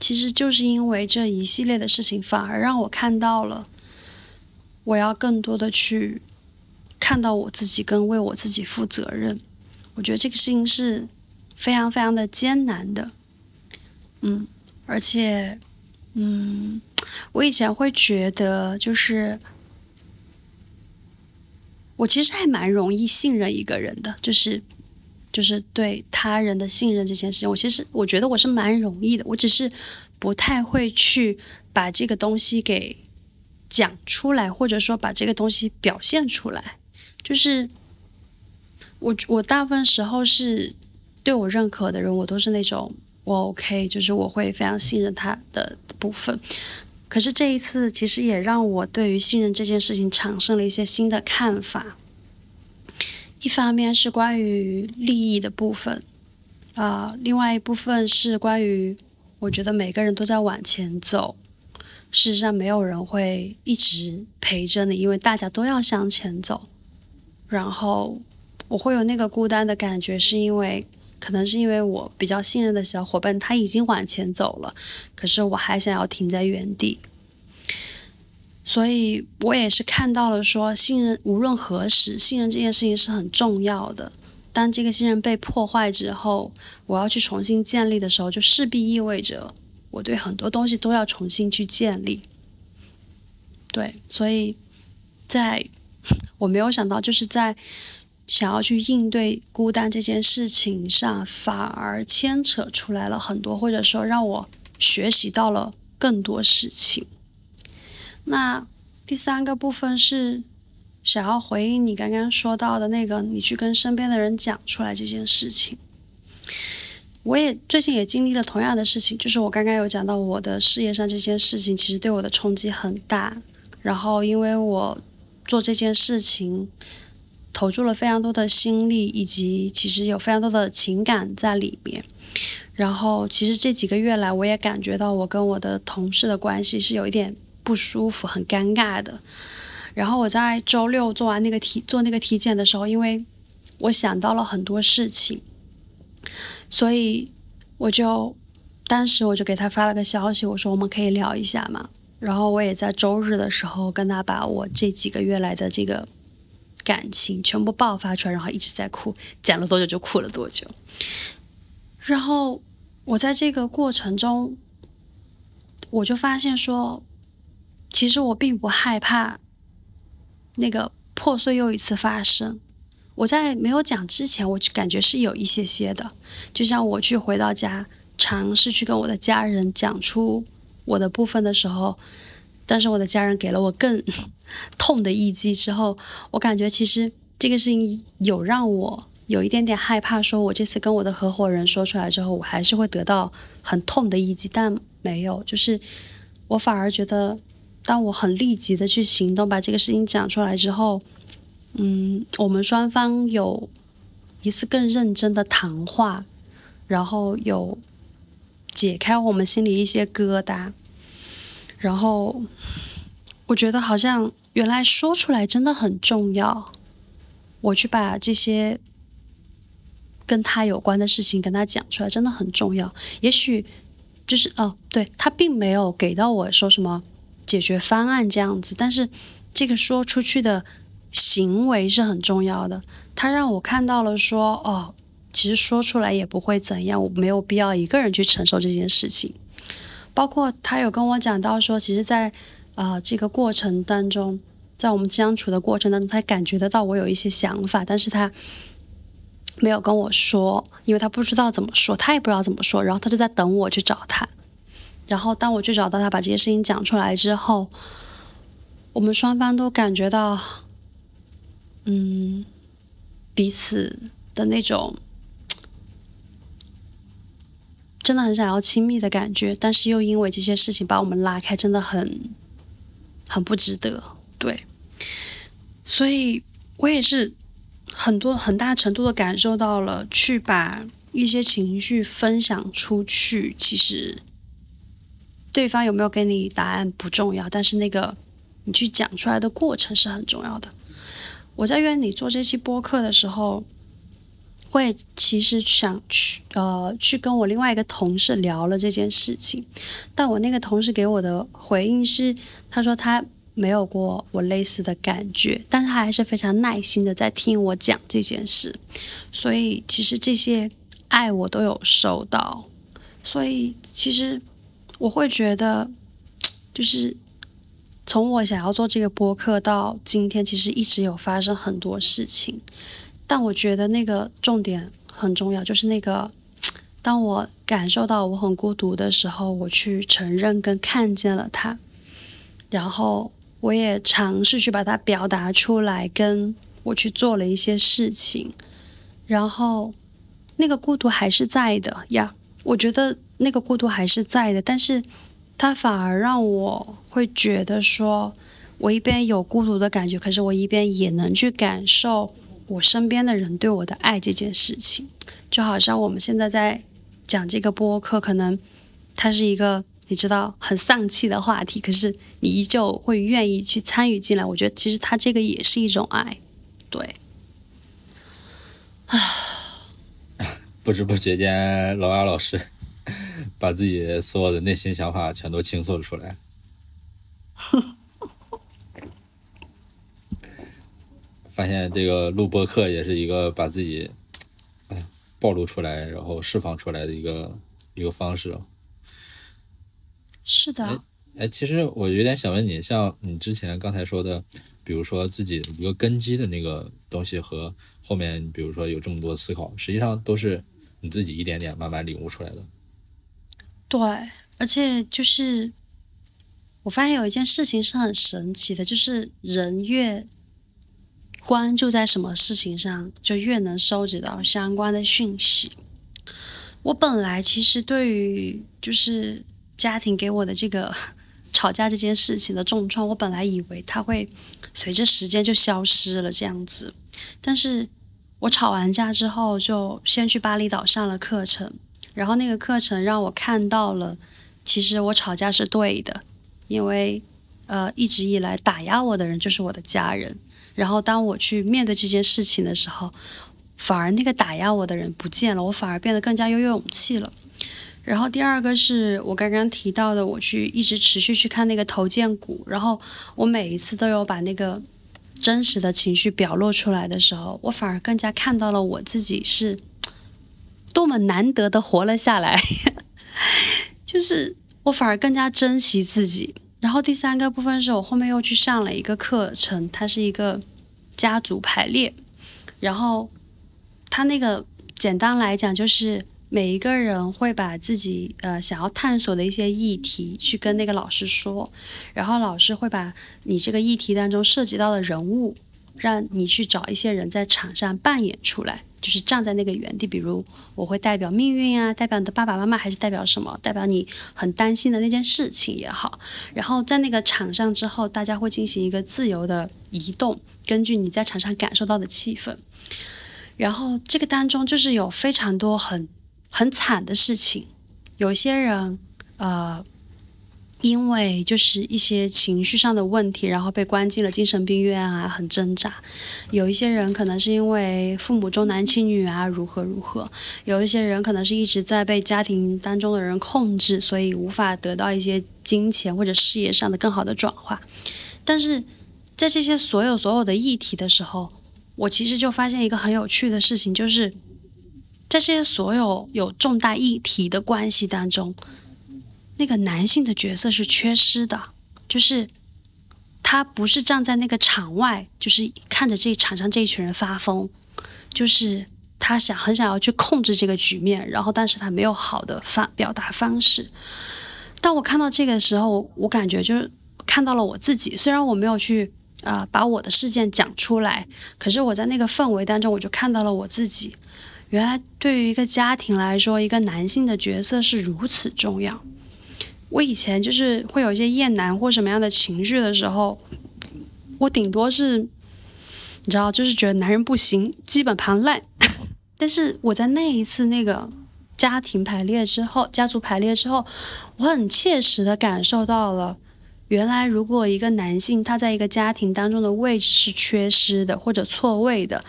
其实就是因为这一系列的事情，反而让我看到了，我要更多的去看到我自己，跟为我自己负责任。我觉得这个事情是非常非常的艰难的，嗯，而且嗯，我以前会觉得，就是我其实还蛮容易信任一个人的，就是就是对他人的信任这件事情，我其实我觉得我是蛮容易的，我只是不太会去把这个东西给讲出来，或者说把这个东西表现出来，就是我我大部分时候是对我认可的人，我都是那种。我 OK，就是我会非常信任他的部分。可是这一次，其实也让我对于信任这件事情产生了一些新的看法。一方面是关于利益的部分，啊，另外一部分是关于我觉得每个人都在往前走，事实上没有人会一直陪着你，因为大家都要向前走。然后我会有那个孤单的感觉，是因为。可能是因为我比较信任的小伙伴他已经往前走了，可是我还想要停在原地，所以我也是看到了说信任无论何时，信任这件事情是很重要的。当这个信任被破坏之后，我要去重新建立的时候，就势必意味着我对很多东西都要重新去建立。对，所以在 我没有想到，就是在。想要去应对孤单这件事情上，反而牵扯出来了很多，或者说让我学习到了更多事情。那第三个部分是想要回应你刚刚说到的那个，你去跟身边的人讲出来这件事情。我也最近也经历了同样的事情，就是我刚刚有讲到我的事业上这件事情，其实对我的冲击很大。然后因为我做这件事情。投注了非常多的心力，以及其实有非常多的情感在里面。然后，其实这几个月来，我也感觉到我跟我的同事的关系是有一点不舒服、很尴尬的。然后我在周六做完那个体做那个体检的时候，因为我想到了很多事情，所以我就当时我就给他发了个消息，我说我们可以聊一下嘛。然后我也在周日的时候跟他把我这几个月来的这个。感情全部爆发出来，然后一直在哭，讲了多久就哭了多久。然后我在这个过程中，我就发现说，其实我并不害怕那个破碎又一次发生。我在没有讲之前，我就感觉是有一些些的，就像我去回到家，尝试去跟我的家人讲出我的部分的时候。但是我的家人给了我更痛的一击之后，我感觉其实这个事情有让我有一点点害怕，说我这次跟我的合伙人说出来之后，我还是会得到很痛的一击，但没有，就是我反而觉得，当我很立即的去行动，把这个事情讲出来之后，嗯，我们双方有一次更认真的谈话，然后有解开我们心里一些疙瘩。然后，我觉得好像原来说出来真的很重要。我去把这些跟他有关的事情跟他讲出来，真的很重要。也许就是哦，对他并没有给到我说什么解决方案这样子，但是这个说出去的行为是很重要的。他让我看到了说，哦，其实说出来也不会怎样，我没有必要一个人去承受这件事情。包括他有跟我讲到说，其实，在啊这个过程当中，在我们相处的过程当中，他感觉得到我有一些想法，但是他没有跟我说，因为他不知道怎么说，他也不知道怎么说，然后他就在等我去找他。然后当我去找到他，把这些事情讲出来之后，我们双方都感觉到，嗯，彼此的那种。真的很想要亲密的感觉，但是又因为这些事情把我们拉开，真的很很不值得。对，所以我也是很多很大程度的感受到了，去把一些情绪分享出去，其实对方有没有给你答案不重要，但是那个你去讲出来的过程是很重要的。我在约你做这期播客的时候。会其实想去呃去跟我另外一个同事聊了这件事情，但我那个同事给我的回应是，他说他没有过我类似的感觉，但是他还是非常耐心的在听我讲这件事，所以其实这些爱我都有收到，所以其实我会觉得就是从我想要做这个播客到今天，其实一直有发生很多事情，但我觉得那个重点很重要，就是那个当我感受到我很孤独的时候，我去承认跟看见了它，然后我也尝试去把它表达出来，跟我去做了一些事情，然后那个孤独还是在的呀，我觉得那个孤独还是在的，但是。它反而让我会觉得说，我一边有孤独的感觉，可是我一边也能去感受我身边的人对我的爱这件事情。就好像我们现在在讲这个播客，可能它是一个你知道很丧气的话题，可是你依旧会愿意去参与进来。我觉得其实它这个也是一种爱，对。啊，不知不觉间，老雅老师。把自己所有的内心想法全都倾诉了出来，发现这个录播课也是一个把自己哎暴露出来，然后释放出来的一个一个方式。是的。哎，其实我有点想问你，像你之前刚才说的，比如说自己一个根基的那个东西和后面，比如说有这么多思考，实际上都是你自己一点点慢慢领悟出来的。对，而且就是我发现有一件事情是很神奇的，就是人越关注在什么事情上，就越能收集到相关的讯息。我本来其实对于就是家庭给我的这个吵架这件事情的重创，我本来以为它会随着时间就消失了这样子，但是我吵完架之后，就先去巴厘岛上了课程。然后那个课程让我看到了，其实我吵架是对的，因为呃一直以来打压我的人就是我的家人。然后当我去面对这件事情的时候，反而那个打压我的人不见了，我反而变得更加有勇气了。然后第二个是我刚刚提到的，我去一直持续去看那个头肩骨，然后我每一次都有把那个真实的情绪表露出来的时候，我反而更加看到了我自己是。多么难得的活了下来，就是我反而更加珍惜自己。然后第三个部分是我后面又去上了一个课程，它是一个家族排列。然后它那个简单来讲，就是每一个人会把自己呃想要探索的一些议题去跟那个老师说，然后老师会把你这个议题当中涉及到的人物，让你去找一些人在场上扮演出来。就是站在那个原地，比如我会代表命运啊，代表你的爸爸妈妈，还是代表什么？代表你很担心的那件事情也好。然后在那个场上之后，大家会进行一个自由的移动，根据你在场上感受到的气氛。然后这个当中就是有非常多很很惨的事情，有些人呃。因为就是一些情绪上的问题，然后被关进了精神病院啊，很挣扎。有一些人可能是因为父母重男轻女啊，如何如何。有一些人可能是一直在被家庭当中的人控制，所以无法得到一些金钱或者事业上的更好的转化。但是在这些所有所有的议题的时候，我其实就发现一个很有趣的事情，就是在这些所有有重大议题的关系当中。那个男性的角色是缺失的，就是他不是站在那个场外，就是看着这场上这一群人发疯，就是他想很想要去控制这个局面，然后但是他没有好的方表达方式。当我看到这个时候，我感觉就是看到了我自己，虽然我没有去啊把我的事件讲出来，可是我在那个氛围当中，我就看到了我自己。原来对于一个家庭来说，一个男性的角色是如此重要。我以前就是会有一些厌男或什么样的情绪的时候，我顶多是，你知道，就是觉得男人不行，基本盘烂。但是我在那一次那个家庭排列之后，家族排列之后，我很切实的感受到了，原来如果一个男性他在一个家庭当中的位置是缺失的或者错位的。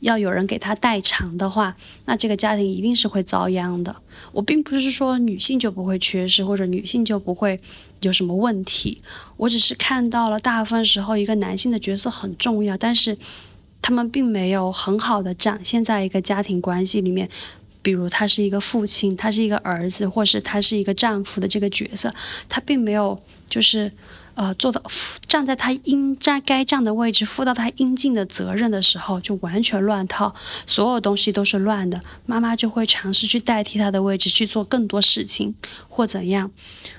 要有人给他代偿的话，那这个家庭一定是会遭殃的。我并不是说女性就不会缺失，或者女性就不会有什么问题。我只是看到了大部分时候一个男性的角色很重要，但是他们并没有很好的展现在一个家庭关系里面，比如他是一个父亲，他是一个儿子，或是他是一个丈夫的这个角色，他并没有就是呃做到站在他应站该站的位置，负到他应尽的责任的时候，就完全乱套，所有东西都是乱的。妈妈就会尝试去代替他的位置去做更多事情，或怎样。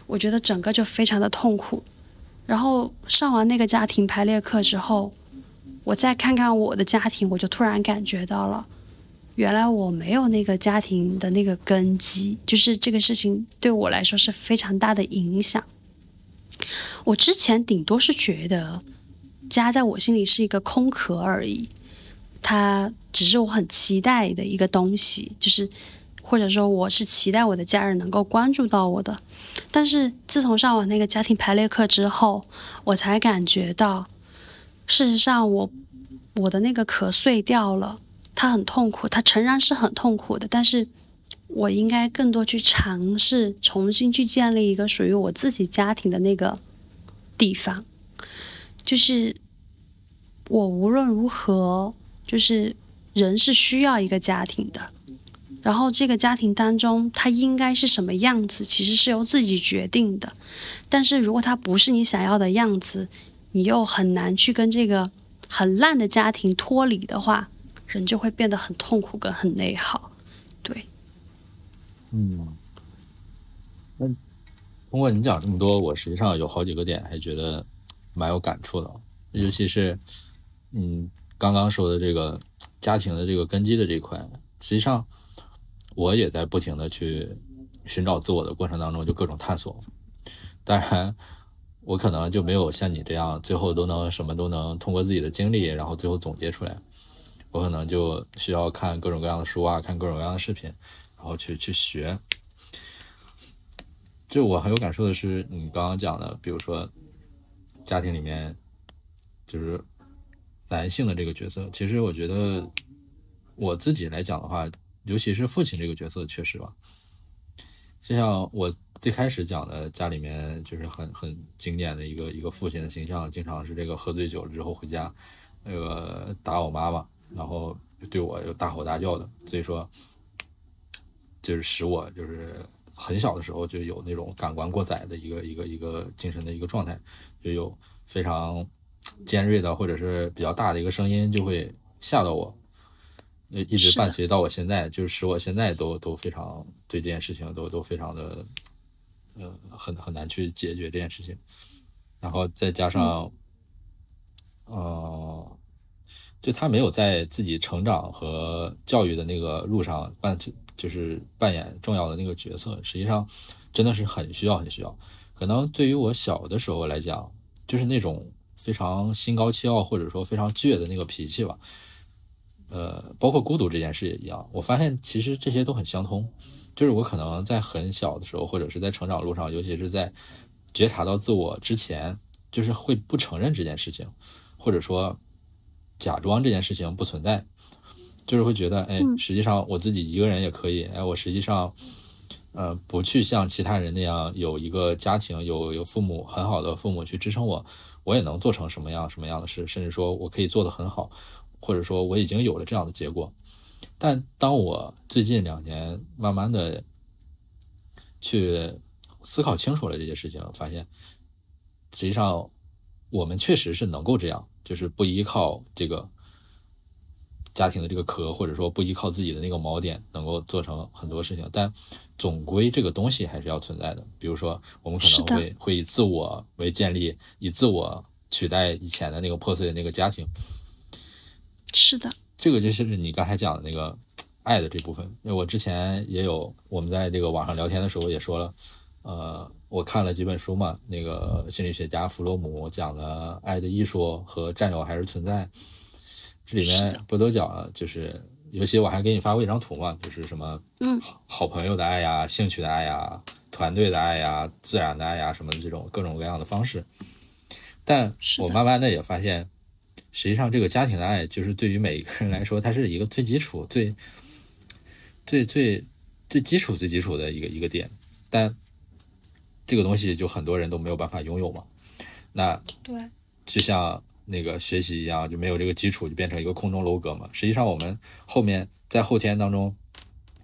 我觉得整个就非常的痛苦。然后上完那个家庭排列课之后，我再看看我的家庭，我就突然感觉到了。原来我没有那个家庭的那个根基，就是这个事情对我来说是非常大的影响。我之前顶多是觉得家在我心里是一个空壳而已，它只是我很期待的一个东西，就是或者说我是期待我的家人能够关注到我的。但是自从上完那个家庭排列课之后，我才感觉到，事实上我我的那个壳碎掉了。它很痛苦，它诚然是很痛苦的，但是我应该更多去尝试重新去建立一个属于我自己家庭的那个地方，就是我无论如何，就是人是需要一个家庭的，然后这个家庭当中他应该是什么样子，其实是由自己决定的，但是如果他不是你想要的样子，你又很难去跟这个很烂的家庭脱离的话。人就会变得很痛苦跟很内耗，对。嗯，那通过你讲这么多，我实际上有好几个点还觉得蛮有感触的，尤其是嗯刚刚说的这个家庭的这个根基的这一块，实际上我也在不停的去寻找自我的过程当中，就各种探索。当然，我可能就没有像你这样，最后都能什么都能通过自己的经历，然后最后总结出来。我可能就需要看各种各样的书啊，看各种各样的视频，然后去去学。就我很有感受的是，你刚刚讲的，比如说家庭里面就是男性的这个角色，其实我觉得我自己来讲的话，尤其是父亲这个角色，确实吧。就像我最开始讲的，家里面就是很很经典的一个一个父亲的形象，经常是这个喝醉酒之后回家，那个打我妈妈。然后对我又大吼大叫的，所以说，就是使我就是很小的时候就有那种感官过载的一个一个一个精神的一个状态，就有非常尖锐的或者是比较大的一个声音就会吓到我，呃，一直伴随到我现在，就是使我现在都都非常对这件事情都都非常的，呃，很很难去解决这件事情，然后再加上，呃。就他没有在自己成长和教育的那个路上扮，就是扮演重要的那个角色。实际上，真的是很需要，很需要。可能对于我小的时候来讲，就是那种非常心高气傲或者说非常倔的那个脾气吧。呃，包括孤独这件事也一样。我发现其实这些都很相通。就是我可能在很小的时候，或者是在成长路上，尤其是在觉察到自我之前，就是会不承认这件事情，或者说。假装这件事情不存在，就是会觉得，哎，实际上我自己一个人也可以，哎，我实际上，呃，不去像其他人那样有一个家庭，有有父母很好的父母去支撑我，我也能做成什么样什么样的事，甚至说我可以做得很好，或者说我已经有了这样的结果。但当我最近两年慢慢的去思考清楚了这些事情，发现，实际上我们确实是能够这样。就是不依靠这个家庭的这个壳，或者说不依靠自己的那个锚点，能够做成很多事情。但总归这个东西还是要存在的。比如说，我们可能会会以自我为建立，以自我取代以前的那个破碎的那个家庭。是的，这个就是你刚才讲的那个爱的这部分。因为我之前也有我们在这个网上聊天的时候也说了，呃。我看了几本书嘛，那个心理学家弗洛姆讲的《爱的艺术》和《占有还是存在》，这里面不都讲，就是尤其我还给你发过一张图嘛，就是什么，嗯，好朋友的爱呀，兴趣的爱呀，团队的爱呀，自然的爱呀，什么的这种各种各样的方式。但我慢慢的也发现，实际上这个家庭的爱，就是对于每一个人来说，它是一个最基础、最最最最基础、最基础的一个一个点，但。这个东西就很多人都没有办法拥有嘛，那对，就像那个学习一样，就没有这个基础就变成一个空中楼阁嘛。实际上我们后面在后天当中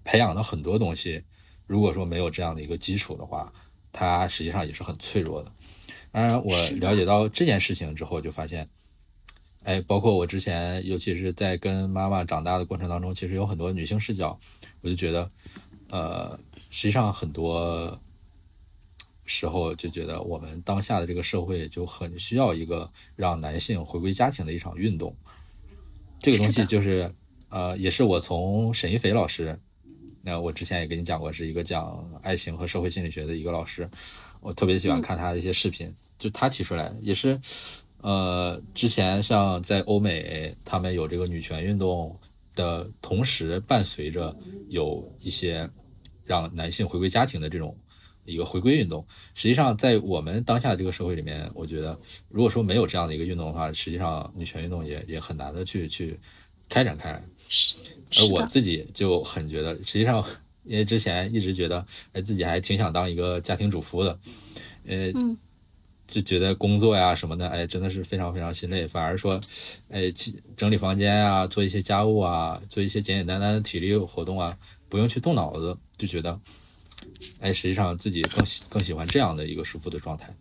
培养的很多东西，如果说没有这样的一个基础的话，它实际上也是很脆弱的。当然，我了解到这件事情之后，就发现，哎，包括我之前，尤其是在跟妈妈长大的过程当中，其实有很多女性视角，我就觉得，呃，实际上很多时候就觉得我们当下的这个社会就很需要一个让男性回归家庭的一场运动。这个东西就是，呃，也是我从沈一斐老师，那我之前也跟你讲过，是一个讲爱情和社会心理学的一个老师，我特别喜欢看他的一些视频，就他提出来，也是，呃，之前像在欧美，他们有这个女权运动的同时，伴随着有一些让男性回归家庭的这种。一个回归运动，实际上在我们当下这个社会里面，我觉得如果说没有这样的一个运动的话，实际上女权运动也也很难的去去开展开来。是，而我自己就很觉得，实际上因为之前一直觉得，哎，自己还挺想当一个家庭主妇的，呃，就觉得工作呀什么的，哎，真的是非常非常心累，反而说，哎，整理房间啊，做一些家务啊，做一些简简单单的体力活动啊，不用去动脑子，就觉得。哎，实际上自己更喜更喜欢这样的一个舒服的状态，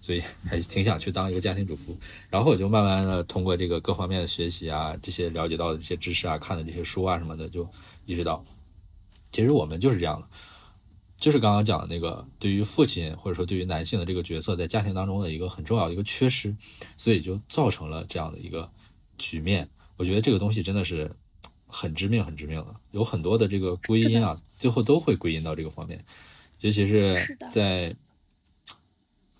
所以还挺想去当一个家庭主妇。然后我就慢慢的通过这个各方面的学习啊，这些了解到的这些知识啊，看的这些书啊什么的，就意识到，其实我们就是这样的，就是刚刚讲的那个对于父亲或者说对于男性的这个角色在家庭当中的一个很重要的一个缺失，所以就造成了这样的一个局面。我觉得这个东西真的是。很致命，很致命的，有很多的这个归因啊，最后都会归因到这个方面，尤其是在，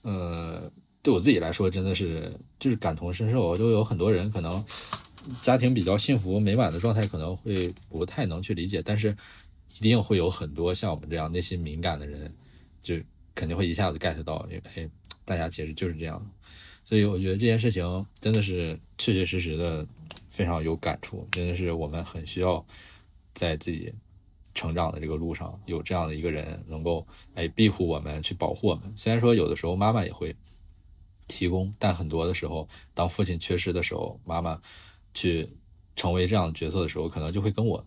呃，对我自己来说，真的是就是感同身受，就有很多人可能家庭比较幸福美满的状态，可能会不太能去理解，但是一定会有很多像我们这样内心敏感的人，就肯定会一下子 get 到，因为大家其实就是这样，所以我觉得这件事情真的是确确实实的。非常有感触，真的是我们很需要在自己成长的这个路上有这样的一个人，能够哎庇护我们，去保护我们。虽然说有的时候妈妈也会提供，但很多的时候，当父亲缺失的时候，妈妈去成为这样的角色的时候，可能就会跟我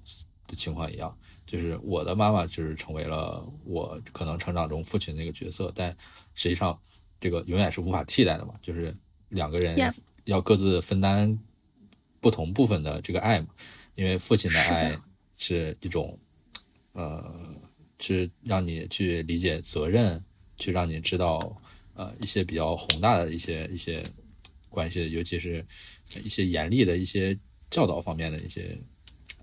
的情况一样，就是我的妈妈就是成为了我可能成长中父亲那个角色，但实际上这个永远是无法替代的嘛，就是两个人要各自分担。不同部分的这个爱嘛，因为父亲的爱是一种，呃，是让你去理解责任，去让你知道，呃，一些比较宏大的一些一些关系，尤其是一些严厉的一些教导方面的一些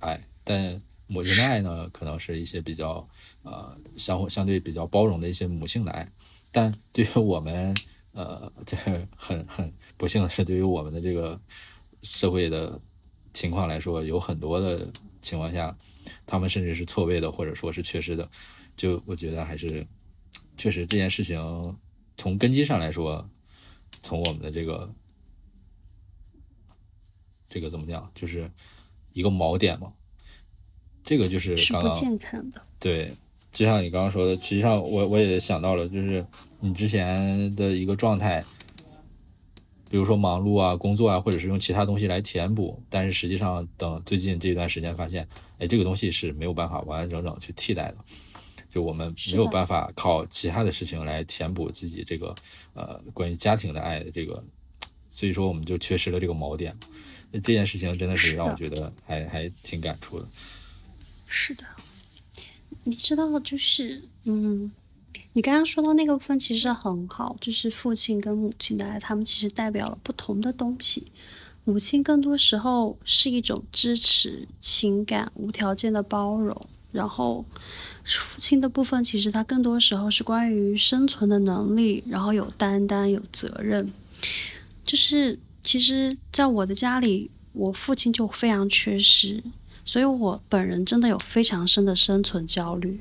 爱。但母亲的爱呢，可能是一些比较呃相互 相对比较包容的一些母性的爱。但对于我们，呃，这很很不幸的是，对于我们的这个。社会的情况来说，有很多的情况下，他们甚至是错位的，或者说是缺失的。就我觉得还是确实这件事情从根基上来说，从我们的这个这个怎么讲，就是一个锚点嘛。这个就是刚刚健康的。对，就像你刚刚说的，实际上我我也想到了，就是你之前的一个状态。比如说忙碌啊、工作啊，或者是用其他东西来填补，但是实际上等最近这段时间发现，哎，这个东西是没有办法完完整整去替代的，就我们没有办法靠其他的事情来填补自己这个呃关于家庭的爱的这个，所以说我们就缺失了这个锚点。这件事情真的是让我觉得还还挺感触的。是的，你知道，就是嗯。你刚刚说到那个部分其实很好，就是父亲跟母亲的爱，他们其实代表了不同的东西。母亲更多时候是一种支持、情感、无条件的包容，然后父亲的部分其实他更多时候是关于生存的能力，然后有担当、有责任。就是其实，在我的家里，我父亲就非常缺失，所以我本人真的有非常深的生存焦虑。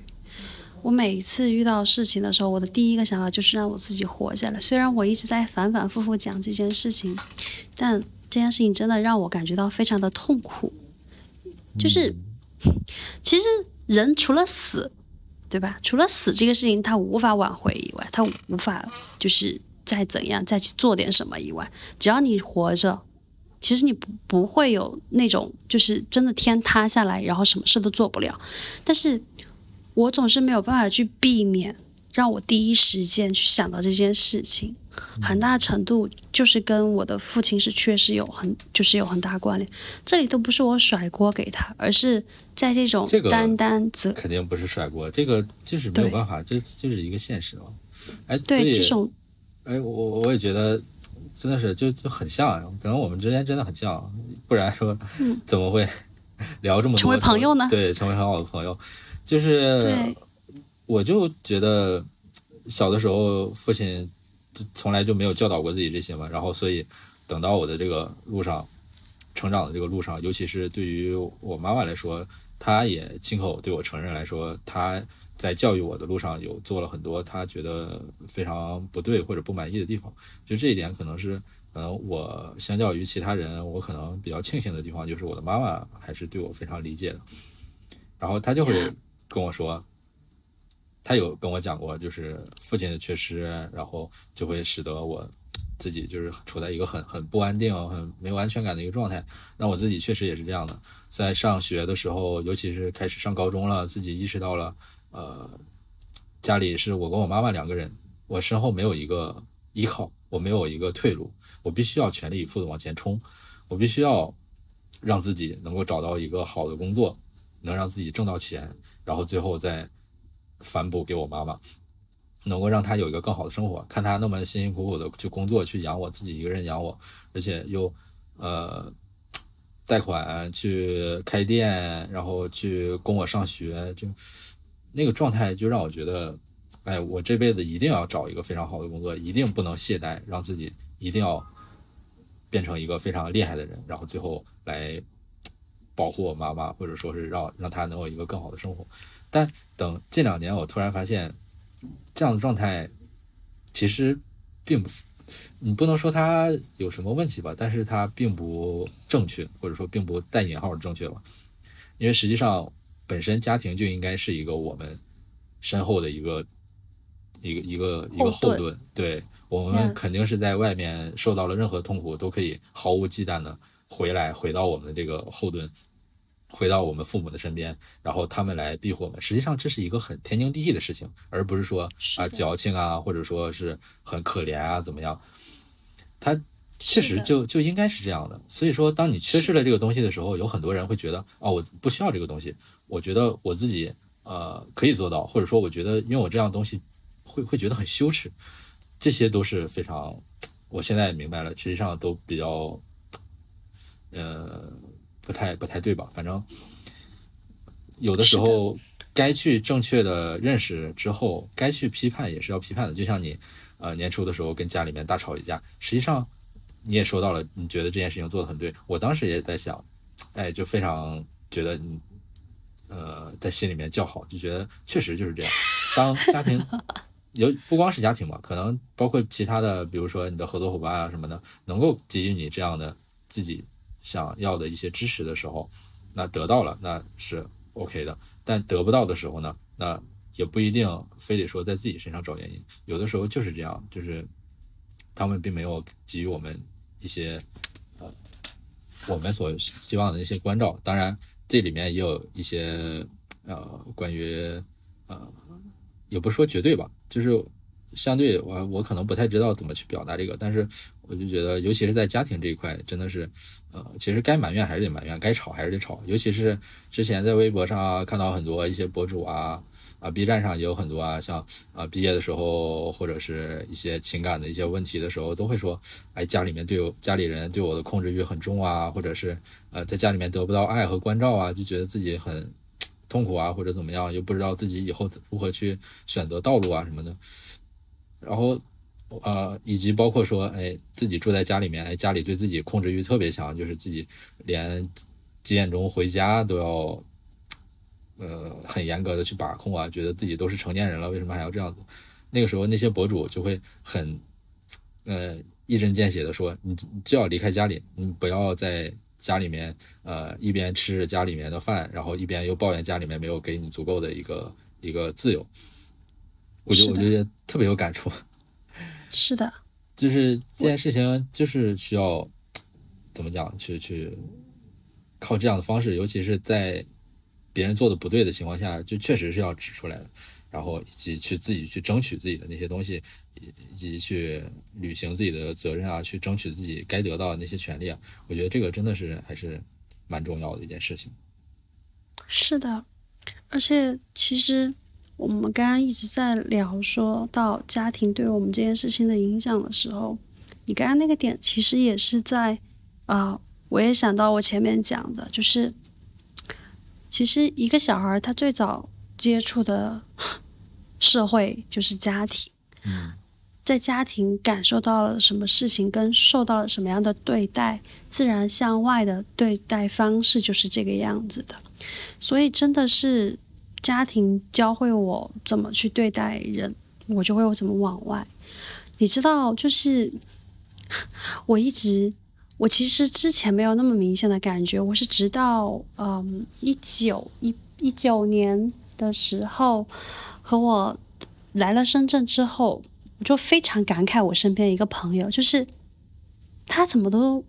我每一次遇到事情的时候，我的第一个想法就是让我自己活下来。虽然我一直在反反复复讲这件事情，但这件事情真的让我感觉到非常的痛苦。就是，其实人除了死，对吧？除了死这个事情他无法挽回以外，他无法就是再怎样再去做点什么以外，只要你活着。其实你不不会有那种，就是真的天塌下来，然后什么事都做不了。但是我总是没有办法去避免让我第一时间去想到这件事情，很大程度就是跟我的父亲是确实有很就是有很大关联。这里都不是我甩锅给他，而是在这种这个单单责肯定不是甩锅，这个就是没有办法，这就是一个现实啊。哎，对这种哎，我我我也觉得真的是就就很像，可能我们之间真的很像，不然说怎么会 聊这么多？嗯成为朋友呢对，成为很好的朋友，就是我就觉得小的时候父亲就从来就没有教导过自己这些嘛，然后所以等到我的这个路上成长的这个路上，尤其是对于我妈妈来说，她也亲口对我承认来说，她在教育我的路上有做了很多她觉得非常不对或者不满意的地方。就这一点，可能是可能我相较于其他人，我可能比较庆幸的地方，就是我的妈妈还是对我非常理解的。然后她就会跟我说，他有跟我讲过，就是父亲的缺失，然后就会使得我自己就是处在一个很很不安定、很没有安全感的一个状态。那我自己确实也是这样的，在上学的时候，尤其是开始上高中了，自己意识到了，呃，家里是我跟我妈妈两个人，我身后没有一个依靠，我没有一个退路，我必须要全力以赴的往前冲，我必须要让自己能够找到一个好的工作，能让自己挣到钱，然后最后再反哺给我妈妈。能够让她有一个更好的生活，看她那么辛辛苦苦的去工作，去养我自己一个人养我，而且又呃贷款去开店，然后去供我上学，就那个状态就让我觉得，哎，我这辈子一定要找一个非常好的工作，一定不能懈怠，让自己一定要变成一个非常厉害的人，然后最后来保护我妈妈，或者说是让让她能有一个更好的生活。但等近两年，我突然发现。这样的状态其实并不，你不能说它有什么问题吧，但是它并不正确，或者说并不带引号的正确吧。因为实际上本身家庭就应该是一个我们身后的一个一个一个一个后后盾，对我们肯定是在外面受到了任何痛苦，都可以毫无忌惮的回来，回到我们的这个后盾。回到我们父母的身边，然后他们来庇护我们。实际上，这是一个很天经地义的事情，而不是说啊矫情啊，或者说是很可怜啊，怎么样？他确实就就应该是这样的。所以说，当你缺失了这个东西的时候，有很多人会觉得啊，我不需要这个东西，我觉得我自己呃可以做到，或者说我觉得拥有这样东西会会觉得很羞耻，这些都是非常，我现在明白了，实际上都比较呃不太不太对吧？反正有的时候该去正确的认识之后，该去批判也是要批判的。就像你呃年初的时候跟家里面大吵一架，实际上你也说到了，你觉得这件事情做的很对。我当时也在想，哎，就非常觉得你呃在心里面叫好，就觉得确实就是这样。当家庭有不光是家庭嘛，可能包括其他的，比如说你的合作伙伴啊什么的，能够给予你这样的自己想要的一些支持的时候，那得到了那是 OK 的。但得不到的时候呢，那也不一定非得说在自己身上找原因，有的时候就是这样，就是他们并没有给予我们一些呃我们所希望的一些关照。当然，这里面也有一些呃关于呃也不说绝对吧，就是相对我我可能不太知道怎么去表达这个，但是我就觉得，尤其是在家庭这一块，真的是，呃，其实该埋怨还是得埋怨，该吵还是得吵。尤其是之前在微博上啊，看到很多一些博主啊，啊，B 站上也有很多啊，像啊毕业的时候或者是一些情感的一些问题的时候，都会说，哎，家里面对我家里人对我的控制欲很重啊，或者是呃在家里面得不到爱和关照啊，就觉得自己很痛苦啊，或者怎么样，又不知道自己以后如何去选择道路啊什么的。然后，呃，以及包括说，哎，自己住在家里面，哎，家里对自己控制欲特别强，就是自己连几点钟回家都要，呃，很严格的去把控啊，觉得自己都是成年人了，为什么还要这样子？那个时候，那些博主就会很，呃，一针见血的说，你你就要离开家里，你不要在家里面，呃，一边吃着家里面的饭，然后一边又抱怨家里面没有给你足够的一个一个自由。我就是我的觉得特别有感触，是的，就是这件事情就是需要怎么讲，去去靠这样的方式，尤其是在别人做的不对的情况下，就确实是要指出来的，然后以及去自己去争取自己的那些东西，以以及去履行自己的责任啊，去争取自己该得到的那些权利啊。我觉得这个真的是还是蛮重要的一件事情。是的，而且其实我们刚刚一直在聊说到家庭对我们这件事情的影响的时候，你刚刚那个点其实也是在啊、我也想到我前面讲的，就是其实一个小孩他最早接触的社会就是家庭。嗯在家庭感受到了什么事情，跟受到了什么样的对待，自然向外的对待方式就是这个样子的。所以真的是家庭教会我怎么去对待人，我就会怎么往外。你知道，就是我一直，我其实之前没有那么明显的感觉，我是直到嗯一九一一九年的时候，和我来了深圳之后，我就非常感慨我身边一个朋友，就是他怎么都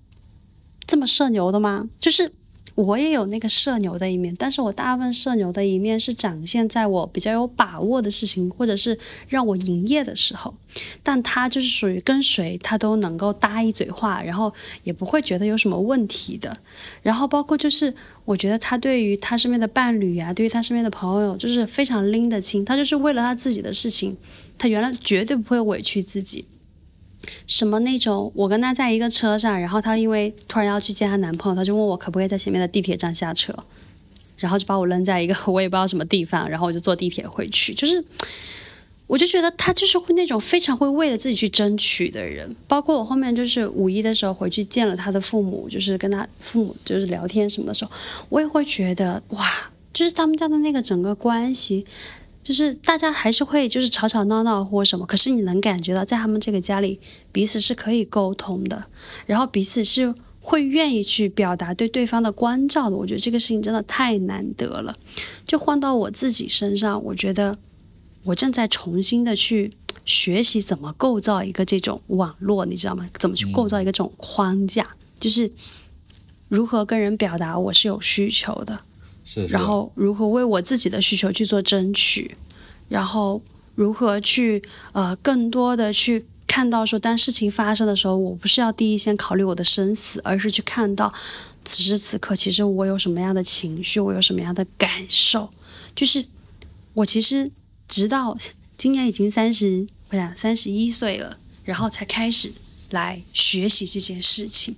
这么社牛的吗？就是我也有那个社牛的一面，但是我大部分社牛的一面是展现在我比较有把握的事情，或者是让我营业的时候。但他就是属于跟谁他都能够搭一嘴话，然后也不会觉得有什么问题的。然后包括就是，我觉得他对于他身边的伴侣啊，对于他身边的朋友，就是非常拎得清。他就是为了他自己的事情，他原来绝对不会委屈自己。什么那种，我跟他在一个车上，然后她因为突然要去见她男朋友，她就问我可不可以在前面的地铁站下车，然后就把我扔在一个 我也不知道什么地方，然后我就坐地铁回去。就是，我就觉得他就是会那种非常会为了自己去争取的人。包括我后面就是五一的时候回去见了他的父母，就是跟他父母就是聊天什么的时候，我也会觉得哇，就是他们家的那个整个关系。就是大家还是会就是吵吵闹闹或什么，可是你能感觉到在他们这个家里，彼此是可以沟通的，然后彼此是会愿意去表达对对方的关照的。我觉得这个事情真的太难得了。就换到我自己身上，我觉得我正在重新的去学习怎么构造一个这种网络，你知道吗？怎么去构造一个这种框架，就是如何跟人表达我是有需求的。是，然后如何为我自己的需求去做争取，然后如何去呃更多的去看到说，当事情发生的时候，我不是要第一先考虑我的生死，而是去看到此时此刻其实我有什么样的情绪，我有什么样的感受，就是我其实直到今年已经三十，我想三十一岁了，然后才开始来学习这件事情。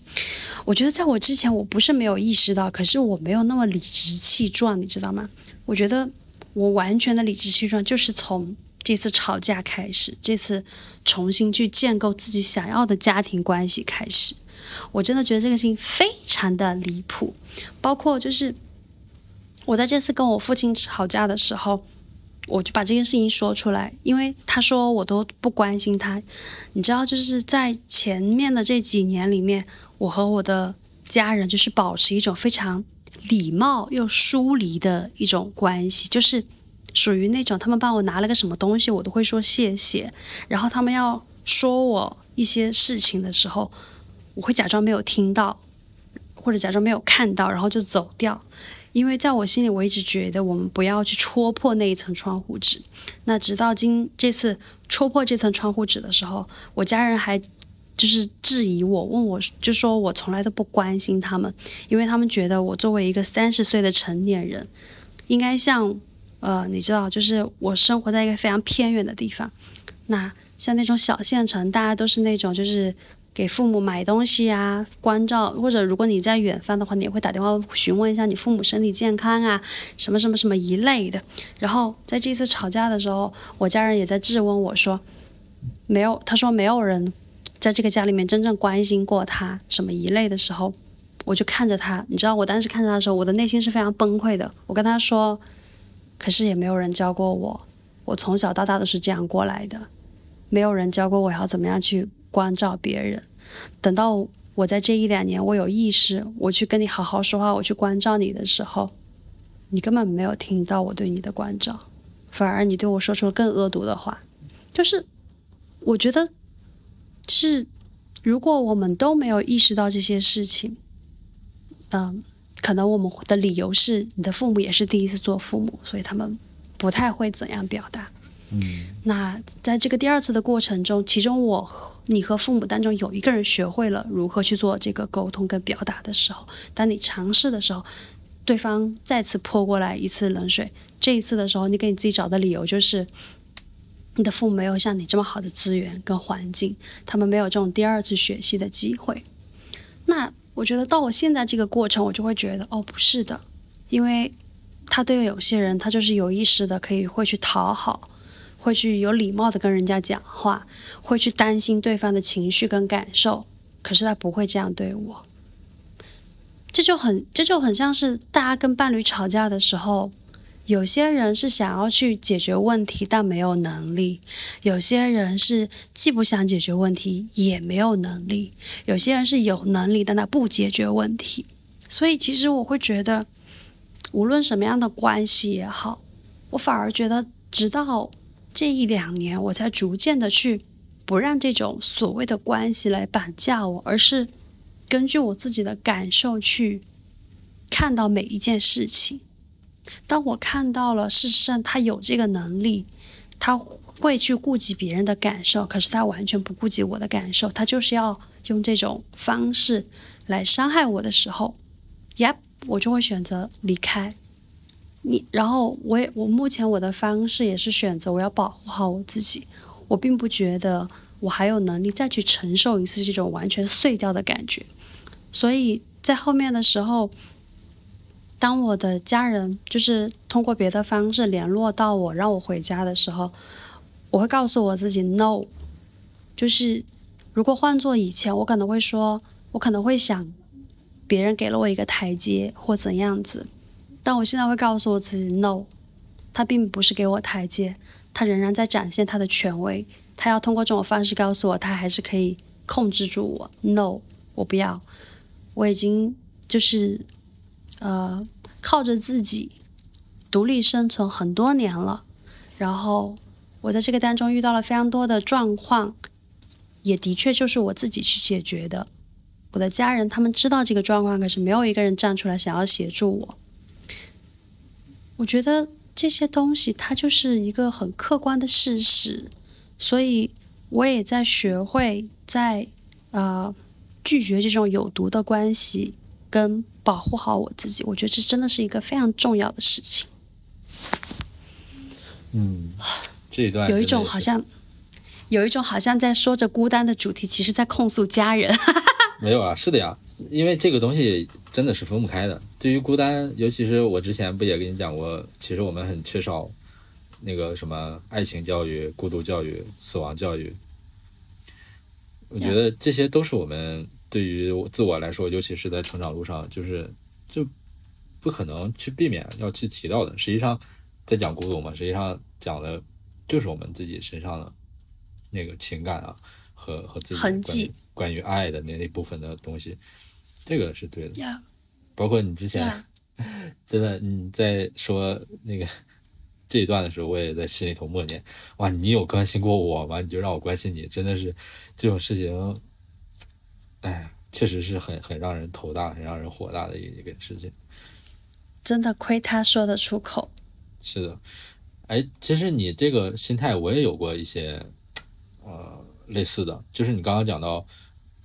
我觉得在我之前，我不是没有意识到，可是我没有那么理直气壮，你知道吗？我觉得我完全的理直气壮，就是从这次吵架开始，这次重新去建构自己想要的家庭关系开始。我真的觉得这个事情非常的离谱，包括就是我在这次跟我父亲吵架的时候，我就把这件事情说出来，因为他说我都不关心他，你知道，就是在前面的这几年里面，我和我的家人就是保持一种非常礼貌又疏离的一种关系，就是属于那种他们帮我拿了个什么东西，我都会说谢谢，然后他们要说我一些事情的时候，我会假装没有听到，或者假装没有看到，然后就走掉。因为在我心里，我一直觉得我们不要去戳破那一层窗户纸。那直到今这次戳破这层窗户纸的时候，我家人还就是质疑我，问我就说我从来都不关心他们，因为他们觉得我作为一个三十岁的成年人，应该像呃，你知道，就是我生活在一个非常偏远的地方，那像那种小县城，大家都是那种就是。给父母买东西啊，关照，或者如果你在远方的话，你也会打电话询问一下你父母身体健康啊，什么什么什么一类的。然后在这次吵架的时候，我家人也在质问我说，没有，他说没有人在这个家里面真正关心过他什么一类的时候，我就看着他，你知道，我当时看着他的时候，我的内心是非常崩溃的。我跟他说，可是也没有人教过我，我从小到大都是这样过来的，没有人教过我要怎么样去。关照别人，等到我在这一两年我有意识，我去跟你好好说话，我去关照你的时候，你根本没有听到我对你的关照，反而你对我说出了更恶毒的话。就是我觉得是，如果我们都没有意识到这些事情，嗯，可能我们的理由是你的父母也是第一次做父母，所以他们不太会怎样表达。嗯，那在这个第二次的过程中，其中我你和父母当中有一个人学会了如何去做这个沟通跟表达的时候，当你尝试的时候，对方再次泼过来一次冷水。这一次的时候，你给你自己找的理由就是你的父母没有像你这么好的资源跟环境，他们没有这种第二次学习的机会。那我觉得到我现在这个过程，我就会觉得哦，不是的，因为他对有些人，他就是有意识的可以会去讨好。会去有礼貌的跟人家讲话，会去担心对方的情绪跟感受，可是他不会这样对我。这就很这就很像是大家跟伴侣吵架的时候，有些人是想要去解决问题，但没有能力；有些人是既不想解决问题，也没有能力；有些人是有能力，但他不解决问题。所以，其实我会觉得，无论什么样的关系也好，我反而觉得，直到。这一两年，我才逐渐的去不让这种所谓的关系来绑架我，而是根据我自己的感受去看到每一件事情。当我看到了，事实上他有这个能力，他会去顾及别人的感受，可是他完全不顾及我的感受，他就是要用这种方式来伤害我的时候，Yep，我就会选择离开。你，然后我也，我目前我的方式也是选择我要保护好我自己，我并不觉得我还有能力再去承受一次这种完全碎掉的感觉，所以在后面的时候，当我的家人就是通过别的方式联络到我让我回家的时候，我会告诉我自己 no，就是如果换做以前，我可能会说，我可能会想别人给了我一个台阶或怎样子。但我现在会告诉我自己，no，他并不是给我台阶，他仍然在展现他的权威，他要通过这种方式告诉我，他还是可以控制住我。no，我不要，我已经就是呃靠着自己独立生存很多年了，然后我在这个当中遇到了非常多的状况，也的确就是我自己去解决的。我的家人他们知道这个状况，可是没有一个人站出来想要协助我。我觉得这些东西它就是一个很客观的事实，所以我也在学会在呃拒绝这种有毒的关系，跟保护好我自己。我觉得这真的是一个非常重要的事情。嗯，这一段有一种好像有一种好像在说着孤单的主题，其实在控诉家人。没有啊，是的呀，因为这个东西真的是分不开的。对于孤单，尤其是我之前不也跟你讲过，其实我们很缺少那个什么爱情教育、孤独教育、死亡教育。我觉得这些都是我们对于自我来说，尤其是在成长路上，就是就不可能去避免要去提到的。实际上，在讲孤独嘛，实际上讲的就是我们自己身上的那个情感啊。和和自己关于关于爱的那那部分的东西，这个是对的。包括你之前 真的你在说那个这一段的时候，我也在心里头默念：哇，你有关心过我吗？你就让我关心你，真的是这种事情，哎，确实是很很让人头大、很让人火大的一一个事情。真的亏他说得出口。是的，哎，其实你这个心态我也有过一些，呃。类似的就是你刚刚讲到，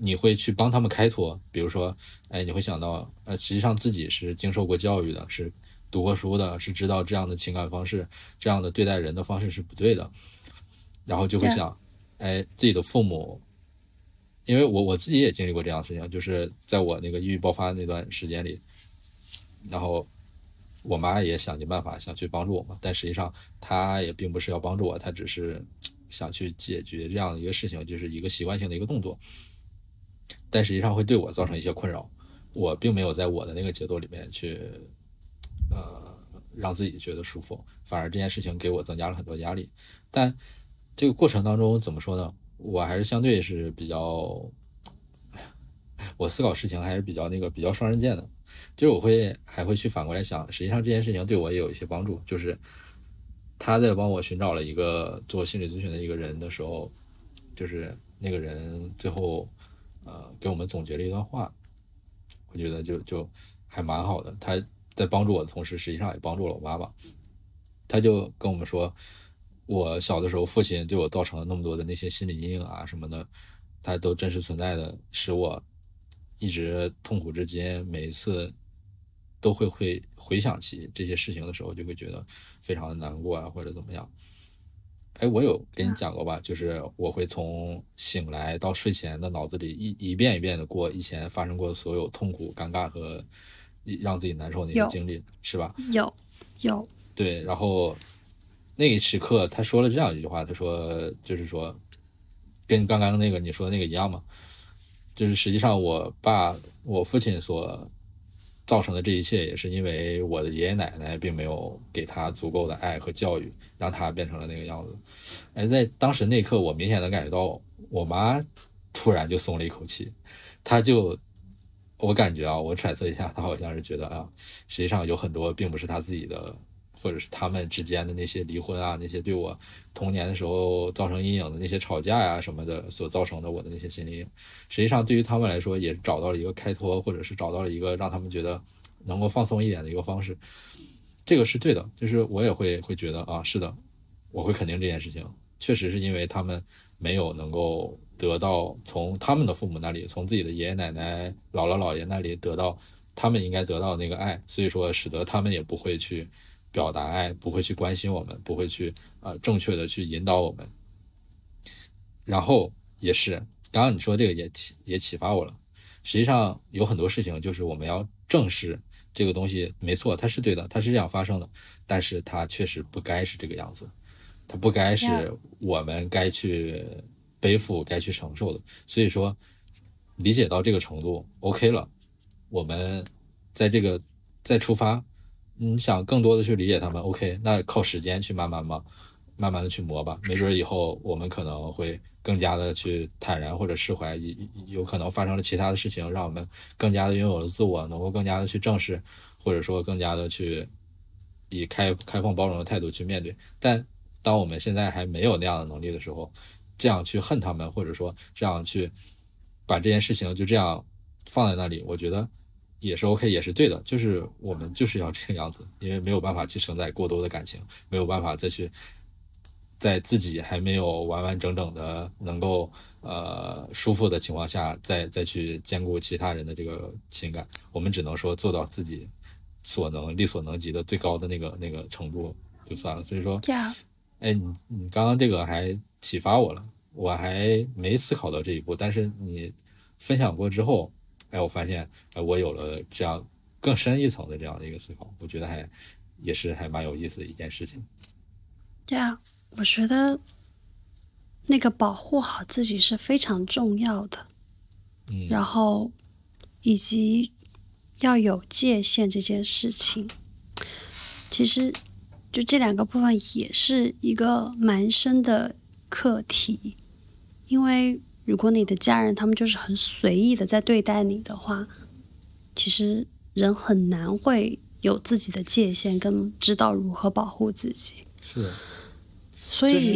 你会去帮他们开脱，比如说，哎，你会想到，呃，实际上自己是经受过教育的，是读过书的，是知道这样的情感方式，这样的对待人的方式是不对的，然后就会想，哎，自己的父母，因为我我自己也经历过这样的事情，就是在我那个抑郁爆发那段时间里，然后我妈也想尽办法想去帮助我嘛，但实际上她也并不是要帮助我，她只是。想去解决这样的一个事情，就是一个习惯性的一个动作，但实际上会对我造成一些困扰。我并没有在我的那个节奏里面去，呃，让自己觉得舒服，反而这件事情给我增加了很多压力。但这个过程当中怎么说呢？我还是相对是比较，我思考事情还是比较那个比较双刃剑的，就是我会还会去反过来想，实际上这件事情对我也有一些帮助，就是。他在帮我寻找了一个做心理咨询的一个人的时候，就是那个人最后，呃，给我们总结了一段话，我觉得就就还蛮好的。他在帮助我的同时，实际上也帮助了我妈妈。他就跟我们说，我小的时候父亲对我造成了那么多的那些心理阴影啊什么的，他都真实存在的，使我一直痛苦至今。每一次都会会回想起这些事情的时候，就会觉得非常的难过啊，或者怎么样。哎，我有跟你讲过吧？就是我会从醒来到睡前的脑子里一一遍一遍的过以前发生过所有痛苦、尴尬和让自己难受那些经历，是吧？有，有。对，然后那一时刻他说了这样一句话，他说就是说，跟刚刚那个你说的那个一样嘛，就是实际上我爸我父亲所。造成的这一切也是因为我的爷爷奶奶并没有给他足够的爱和教育，让他变成了那个样子。哎，在当时那刻，我明显的感觉到我妈突然就松了一口气，她就，我感觉啊，我揣测一下，她好像是觉得啊，实际上有很多并不是她自己的。或者是他们之间的那些离婚啊，那些对我童年的时候造成阴影的那些吵架呀什么的，所造成的我的那些心理阴影，实际上对于他们来说也找到了一个开脱，或者是找到了一个让他们觉得能够放松一点的一个方式。这个是对的，就是我也会会觉得啊，是的，我会肯定这件事情，确实是因为他们没有能够得到从他们的父母那里，从自己的爷爷奶奶、姥姥姥爷那里得到他们应该得到的那个爱，所以说使得他们也不会去。表达爱不会去关心我们，不会去呃正确的去引导我们。然后也是刚刚你说这个也启也启发我了。实际上有很多事情就是我们要正视这个东西，没错，它是对的，它是这样发生的，但是它确实不该是这个样子，它不该是我们该去背负、该去承受的。所以说理解到这个程度，OK 了，我们在这个再出发。你想更多的去理解他们，OK，那靠时间去慢慢嘛，慢慢的去磨吧。没准以后我们可能会更加的去坦然或者释怀，有有可能发生了其他的事情，让我们更加的拥有了自我，能够更加的去正视，或者说更加的去以开开放包容的态度去面对。但当我们现在还没有那样的能力的时候，这样去恨他们，或者说这样去把这件事情就这样放在那里，我觉得。也是 OK，也是对的，就是我们就是要这个样子，因为没有办法去承载过多的感情，没有办法再去在自己还没有完完整整的能够呃舒服的情况下，再再去兼顾其他人的这个情感，我们只能说做到自己所能力所能及的最高的那个那个程度就算了。所以说，哎，你你刚刚这个还启发我了，我还没思考到这一步，但是你分享过之后。哎，我发现，哎，我有了这样更深一层的这样的一个思考，我觉得还也是还蛮有意思的一件事情。对啊，我觉得那个保护好自己是非常重要的。嗯。然后，以及要有界限这件事情，其实就这两个部分也是一个蛮深的课题，因为。如果你的家人他们就是很随意的在对待你的话，其实人很难会有自己的界限跟知道如何保护自己。是，所以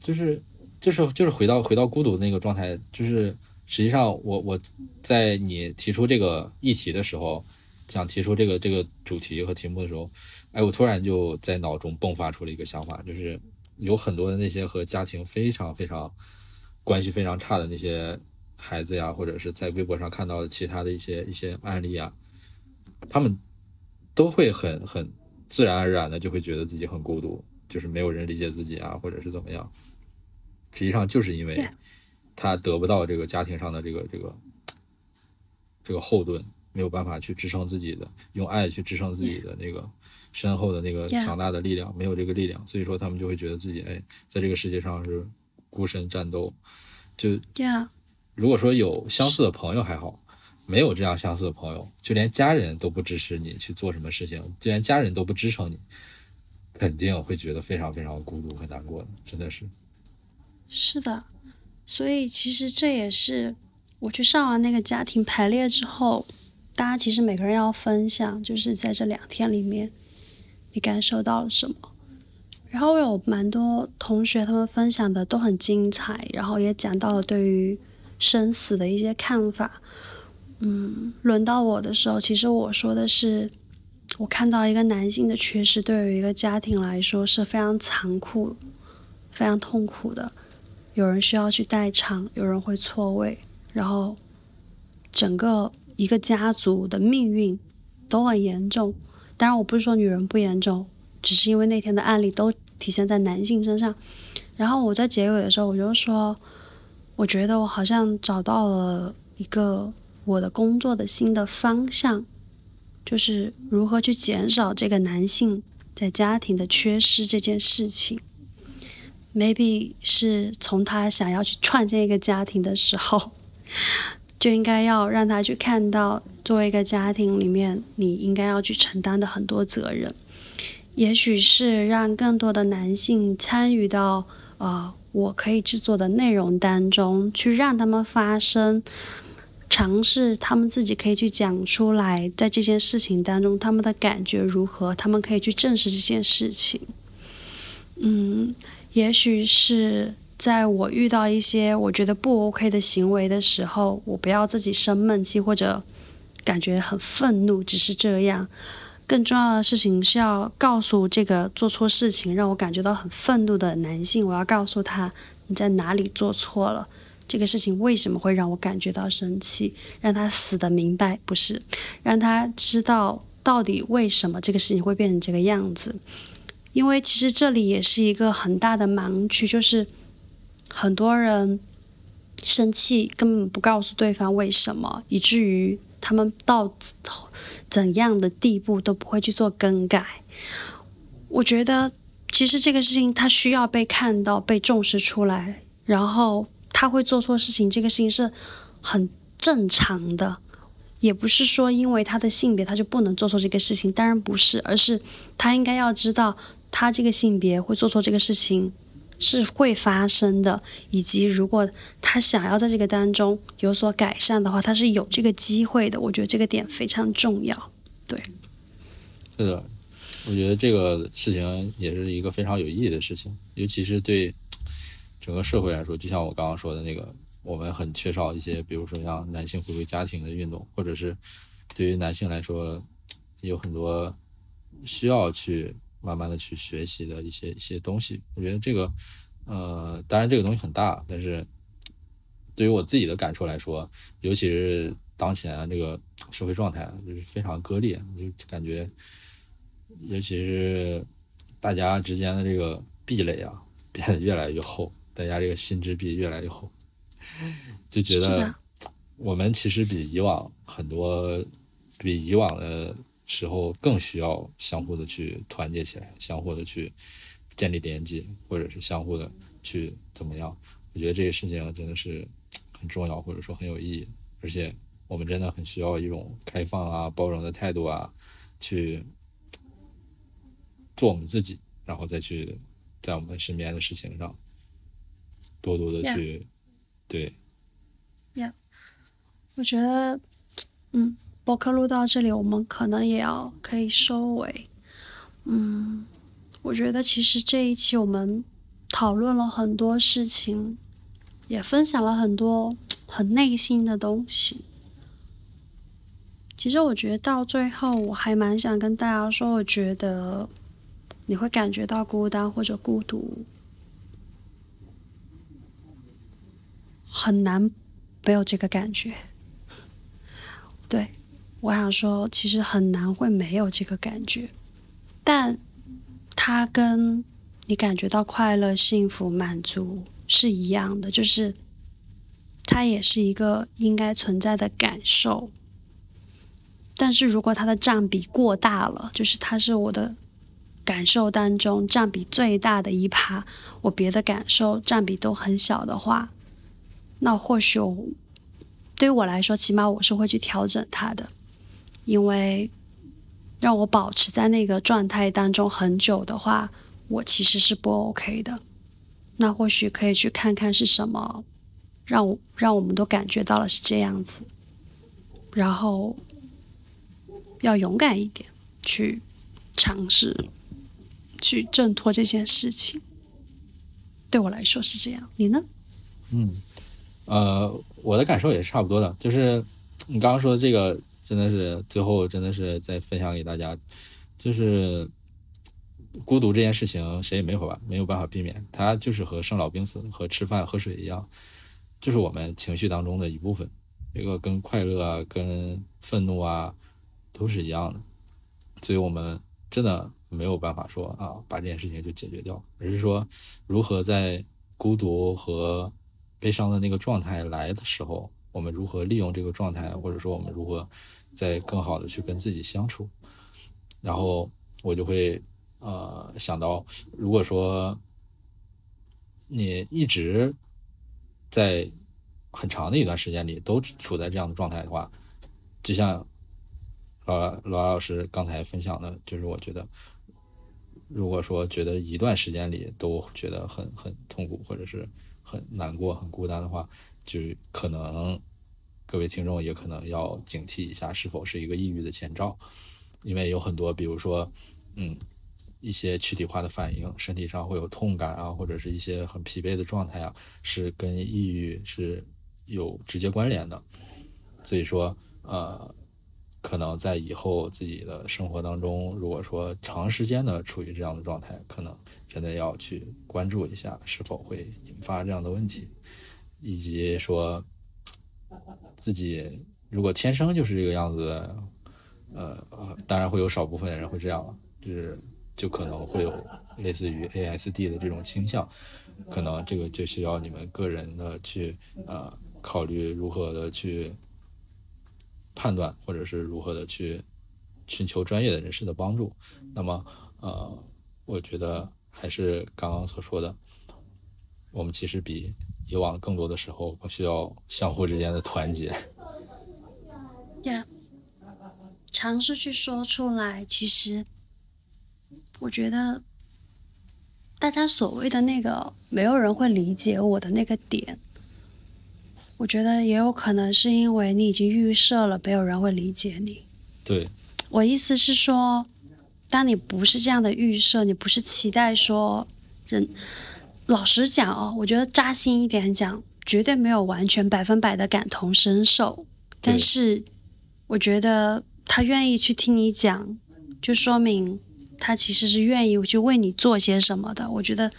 就是就是就是回到回到孤独那个状态，就是实际上我我在你提出这个议题的时候，想提出这个这个主题和题目的时候，哎，我突然就在脑中迸发出了一个想法，就是有很多的那些和家庭非常非常。关系非常差的那些孩子呀，或者是在微博上看到的其他的一些一些案例啊，他们都会很很自然而然的就会觉得自己很孤独，就是没有人理解自己啊，或者是怎么样。实际上就是因为他得不到这个家庭上的这个这个这个后盾，没有办法去支撑自己的，用爱去支撑自己的那个身后的那个强大的力量，没有这个力量，所以说他们就会觉得自己哎，在这个世界上是。孤身战斗，就如果说有相似的朋友还好，没有这样相似的朋友，就连家人都不支持你去做什么事情，就连家人都不支撑你，肯定会觉得非常非常孤独和难过的，真的是。是的，所以其实这也是我去上完那个家庭排列之后，大家其实每个人要分享，就是在这两天里面，你感受到了什么。然后我有蛮多同学，他们分享的都很精彩，然后也讲到了对于生死的一些看法。嗯，轮到我的时候，其实我说的是，我看到一个男性的缺失，对于一个家庭来说是非常残酷、非常痛苦的。有人需要去代偿，有人会错位，然后整个一个家族的命运都很严重。当然，我不是说女人不严重，只是因为那天的案例都体现在男性身上。然后我在结尾的时候，我就说，我觉得我好像找到了一个我的工作的新的方向，就是如何去减少这个男性在家庭的缺失这件事情。maybe 是从他想要去创建一个家庭的时候，就应该要让他去看到，作为一个家庭里面，你应该要去承担的很多责任。也许是让更多的男性参与到。啊，我可以制作的内容当中，去让他们发声，尝试他们自己可以去讲出来，在这件事情当中，他们的感觉如何，他们可以去证实这件事情。嗯，也许是在我遇到一些我觉得不 OK 的行为的时候，我不要自己生闷气或者感觉很愤怒，只是这样。更重要的事情是要告诉这个做错事情让我感觉到很愤怒的男性，我要告诉他你在哪里做错了，这个事情为什么会让我感觉到生气，让他死的明白，不是让他知道到底为什么这个事情会变成这个样子。因为其实这里也是一个很大的盲区，就是很多人生气根本不告诉对方为什么，以至于。他们到怎样的地步都不会去做更改。我觉得，其实这个事情他需要被看到、被重视出来。然后他会做错事情，这个事情是很正常的，也不是说因为他的性别他就不能做错这个事情。当然不是，而是他应该要知道，他这个性别会做错这个事情。是会发生的，以及如果他想要在这个当中有所改善的话，他是有这个机会的。我觉得这个点非常重要。对，是的，我觉得这个事情也是一个非常有意义的事情，尤其是对整个社会来说。就像我刚刚说的那个，我们很缺少一些，比如说像男性回归家庭的运动，或者是对于男性来说，有很多需要去。慢慢的去学习的一些一些东西，我觉得这个，呃，当然这个东西很大，但是对于我自己的感受来说，尤其是当前这个社会状态就是非常割裂，就感觉，尤其是大家之间的这个壁垒啊 变得越来越厚，大家这个心之壁越来越厚，就觉得我们其实比以往很多，比以往的。时候更需要相互的去团结起来，相互的去建立连接，或者是相互的去怎么样？我觉得这个事情真的是很重要，或者说很有意义。而且我们真的很需要一种开放啊、包容的态度啊，去做我们自己，然后再去在我们身边的事情上多多的去对。Yeah，我觉得，嗯。播客录到这里，我们可能也要可以收尾。嗯，我觉得其实这一期我们讨论了很多事情，也分享了很多很内心的东西。其实我觉得到最后，我还蛮想跟大家说，我觉得你会感觉到孤单或者孤独，很难没有这个感觉。对。我想说，其实很难会没有这个感觉，但它跟你感觉到快乐、幸福、满足是一样的，就是它也是一个应该存在的感受。但是如果它的占比过大了，就是它是我的感受当中占比最大的一趴，我别的感受占比都很小的话，那或许我对于我来说，起码我是会去调整它的。因为让我保持在那个状态当中很久的话，我其实是不 OK 的。那或许可以去看看是什么，让我让我们都感觉到了是这样子，然后要勇敢一点去尝试去挣脱这件事情。对我来说是这样，你呢？嗯，呃，我的感受也是差不多的，就是。你刚刚说的这个真的是最后真的是再分享给大家，就是孤独这件事情谁也没法没有办法避免，它就是和生老病死和吃饭喝水一样，就是我们情绪当中的一部分。这个跟快乐啊、跟愤怒啊都是一样的，所以我们真的没有办法说啊把这件事情就解决掉，而是说如何在孤独和悲伤的那个状态来的时候，我们如何利用这个状态，或者说我们如何在更好的去跟自己相处。然后我就会呃想到，如果说你一直在。很长的一段时间里都处在这样的状态的话，就像老老老师刚才分享的，就是我觉得，如果说觉得一段时间里都觉得很很痛苦或者是很难过、很孤单的话，就可能各位听众也可能要警惕一下，是否是一个抑郁的前兆，因为有很多，比如说，嗯，一些躯体化的反应，身体上会有痛感啊，或者是一些很疲惫的状态啊，是跟抑郁是。有直接关联的，所以说，呃，可能在以后自己的生活当中，如果说长时间的处于这样的状态，可能真的要去关注一下是否会引发这样的问题，以及说自己如果天生就是这个样子，呃，当然会有少部分人会这样，就是就可能会有类似于 ASD 的这种倾向，可能这个就需要你们个人的去，呃。考虑如何的去判断，或者是如何的去寻求专业的人士的帮助。那么，呃，我觉得还是刚刚所说的，我们其实比以往更多的时候需要相互之间的团结。对，尝试去说出来。其实，我觉得大家所谓的那个没有人会理解我的那个点。我觉得也有可能是因为你已经预设了没有人会理解你。对，我意思是说，当你不是这样的预设，你不是期待说人，老实讲哦，我觉得扎心一点讲，绝对没有完全百分百的感同身受。但是，我觉得他愿意去听你讲，就说明他其实是愿意去为你做些什么的。我觉得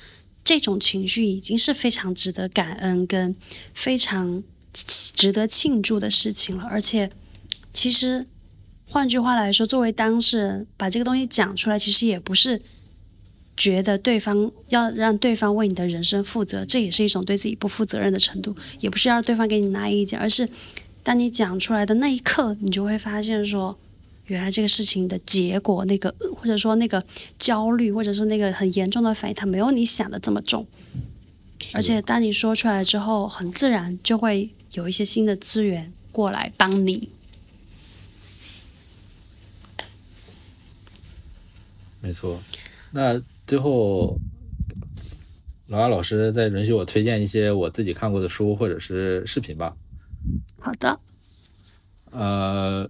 这种情绪已经是非常值得感恩跟非常。值得庆祝的事情了，而且，其实，换句话来说，作为当事人把这个东西讲出来，其实也不是觉得对方要让对方为你的人生负责，这也是一种对自己不负责任的程度，也不是要对方给你拿意见，而是当你讲出来的那一刻，你就会发现说，原来这个事情的结果，那个或者说那个焦虑，或者说那个很严重的反应，它没有你想的这么重，而且当你说出来之后，很自然就会。有一些新的资源过来帮你，没错。那最后，老阿老师再允许我推荐一些我自己看过的书或者是视频吧。好的。呃，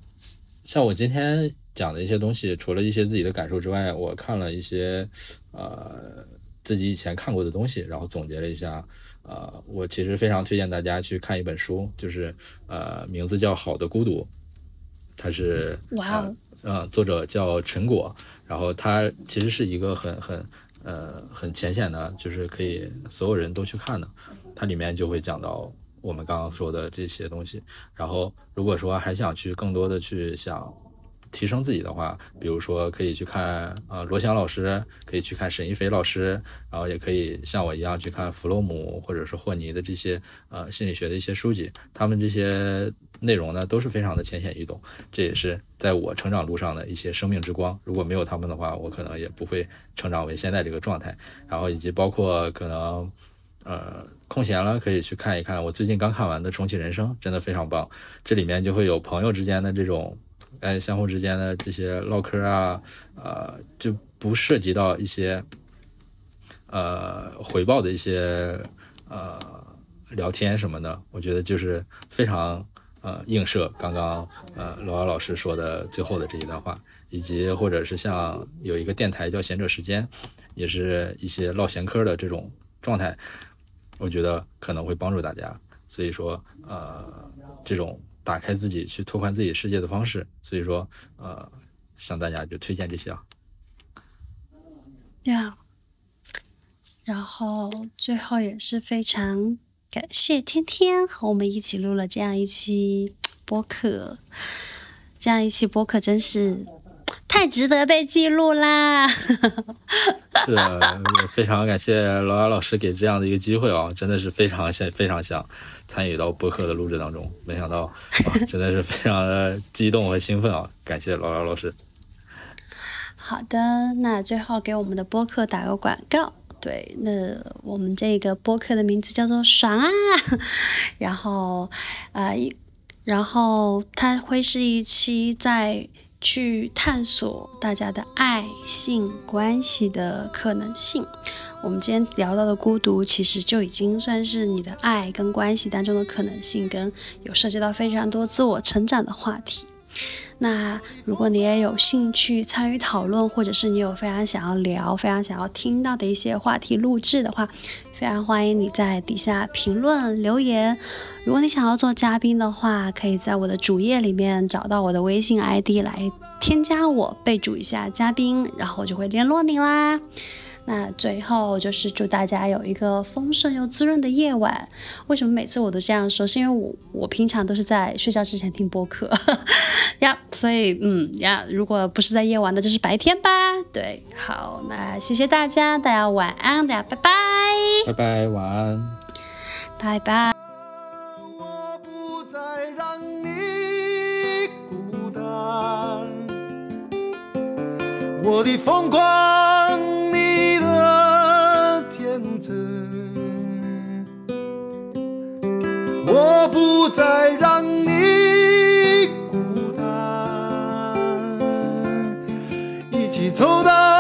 像我今天讲的一些东西，除了一些自己的感受之外，我看了一些呃自己以前看过的东西，然后总结了一下。呃，我其实非常推荐大家去看一本书，就是呃，名字叫《好的孤独》，它是哇，呃，作者叫陈果，然后他其实是一个很很呃很浅显的，就是可以所有人都去看的，它里面就会讲到我们刚刚说的这些东西，然后如果说还想去更多的去想。提升自己的话，比如说可以去看呃罗翔老师，可以去看沈一飞老师，然后也可以像我一样去看弗洛姆或者是霍尼的这些呃心理学的一些书籍。他们这些内容呢都是非常的浅显易懂，这也是在我成长路上的一些生命之光。如果没有他们的话，我可能也不会成长为现在这个状态。然后以及包括可能呃空闲了可以去看一看我最近刚看完的《重启人生》，真的非常棒。这里面就会有朋友之间的这种。哎，相互之间的这些唠嗑啊，呃，就不涉及到一些呃回报的一些呃聊天什么的，我觉得就是非常呃映射刚刚呃罗老老师说的最后的这一段话，以及或者是像有一个电台叫闲者时间，也是一些唠闲嗑的这种状态，我觉得可能会帮助大家。所以说，呃，这种。打开自己去拓宽自己世界的方式。所以说，呃，向大家就推荐这些啊。对啊。然后最后也是非常感谢天天和我们一起录了这样一期播客，这样一期播客真是太值得被记录啦！是啊，非常感谢老雅老师给这样的一个机会啊，真的是非常想非常想参与到播客的录制当中，没想到真的是非常的激动和兴奋啊！感谢老雅老师。好的，那最后给我们的播客打个广告。对，那我们这个播客的名字叫做“爽啊”，然后，呃，然后它会是一期在去探索大家的爱性关系的可能性。我们今天聊到的孤独，其实就已经算是你的爱跟关系当中的可能性，跟有涉及到非常多自我成长的话题。那如果你也有兴趣参与讨论，或者是你有非常想要聊、非常想要听到的一些话题录制的话，非常欢迎你在底下评论留言。如果你想要做嘉宾的话，可以在我的主页里面找到我的微信 ID 来添加我，备注一下嘉宾，然后我就会联络你啦。那最后就是祝大家有一个丰盛又滋润的夜晚。为什么每次我都这样说？是因为我我平常都是在睡觉之前听播客 呀，所以嗯呀，如果不是在夜晚，那就是白天吧。对，好，那谢谢大家，大家晚安，大家拜拜，拜拜，晚安，拜拜。我不再让你孤单，我的疯狂，我不再让你孤单。一起走到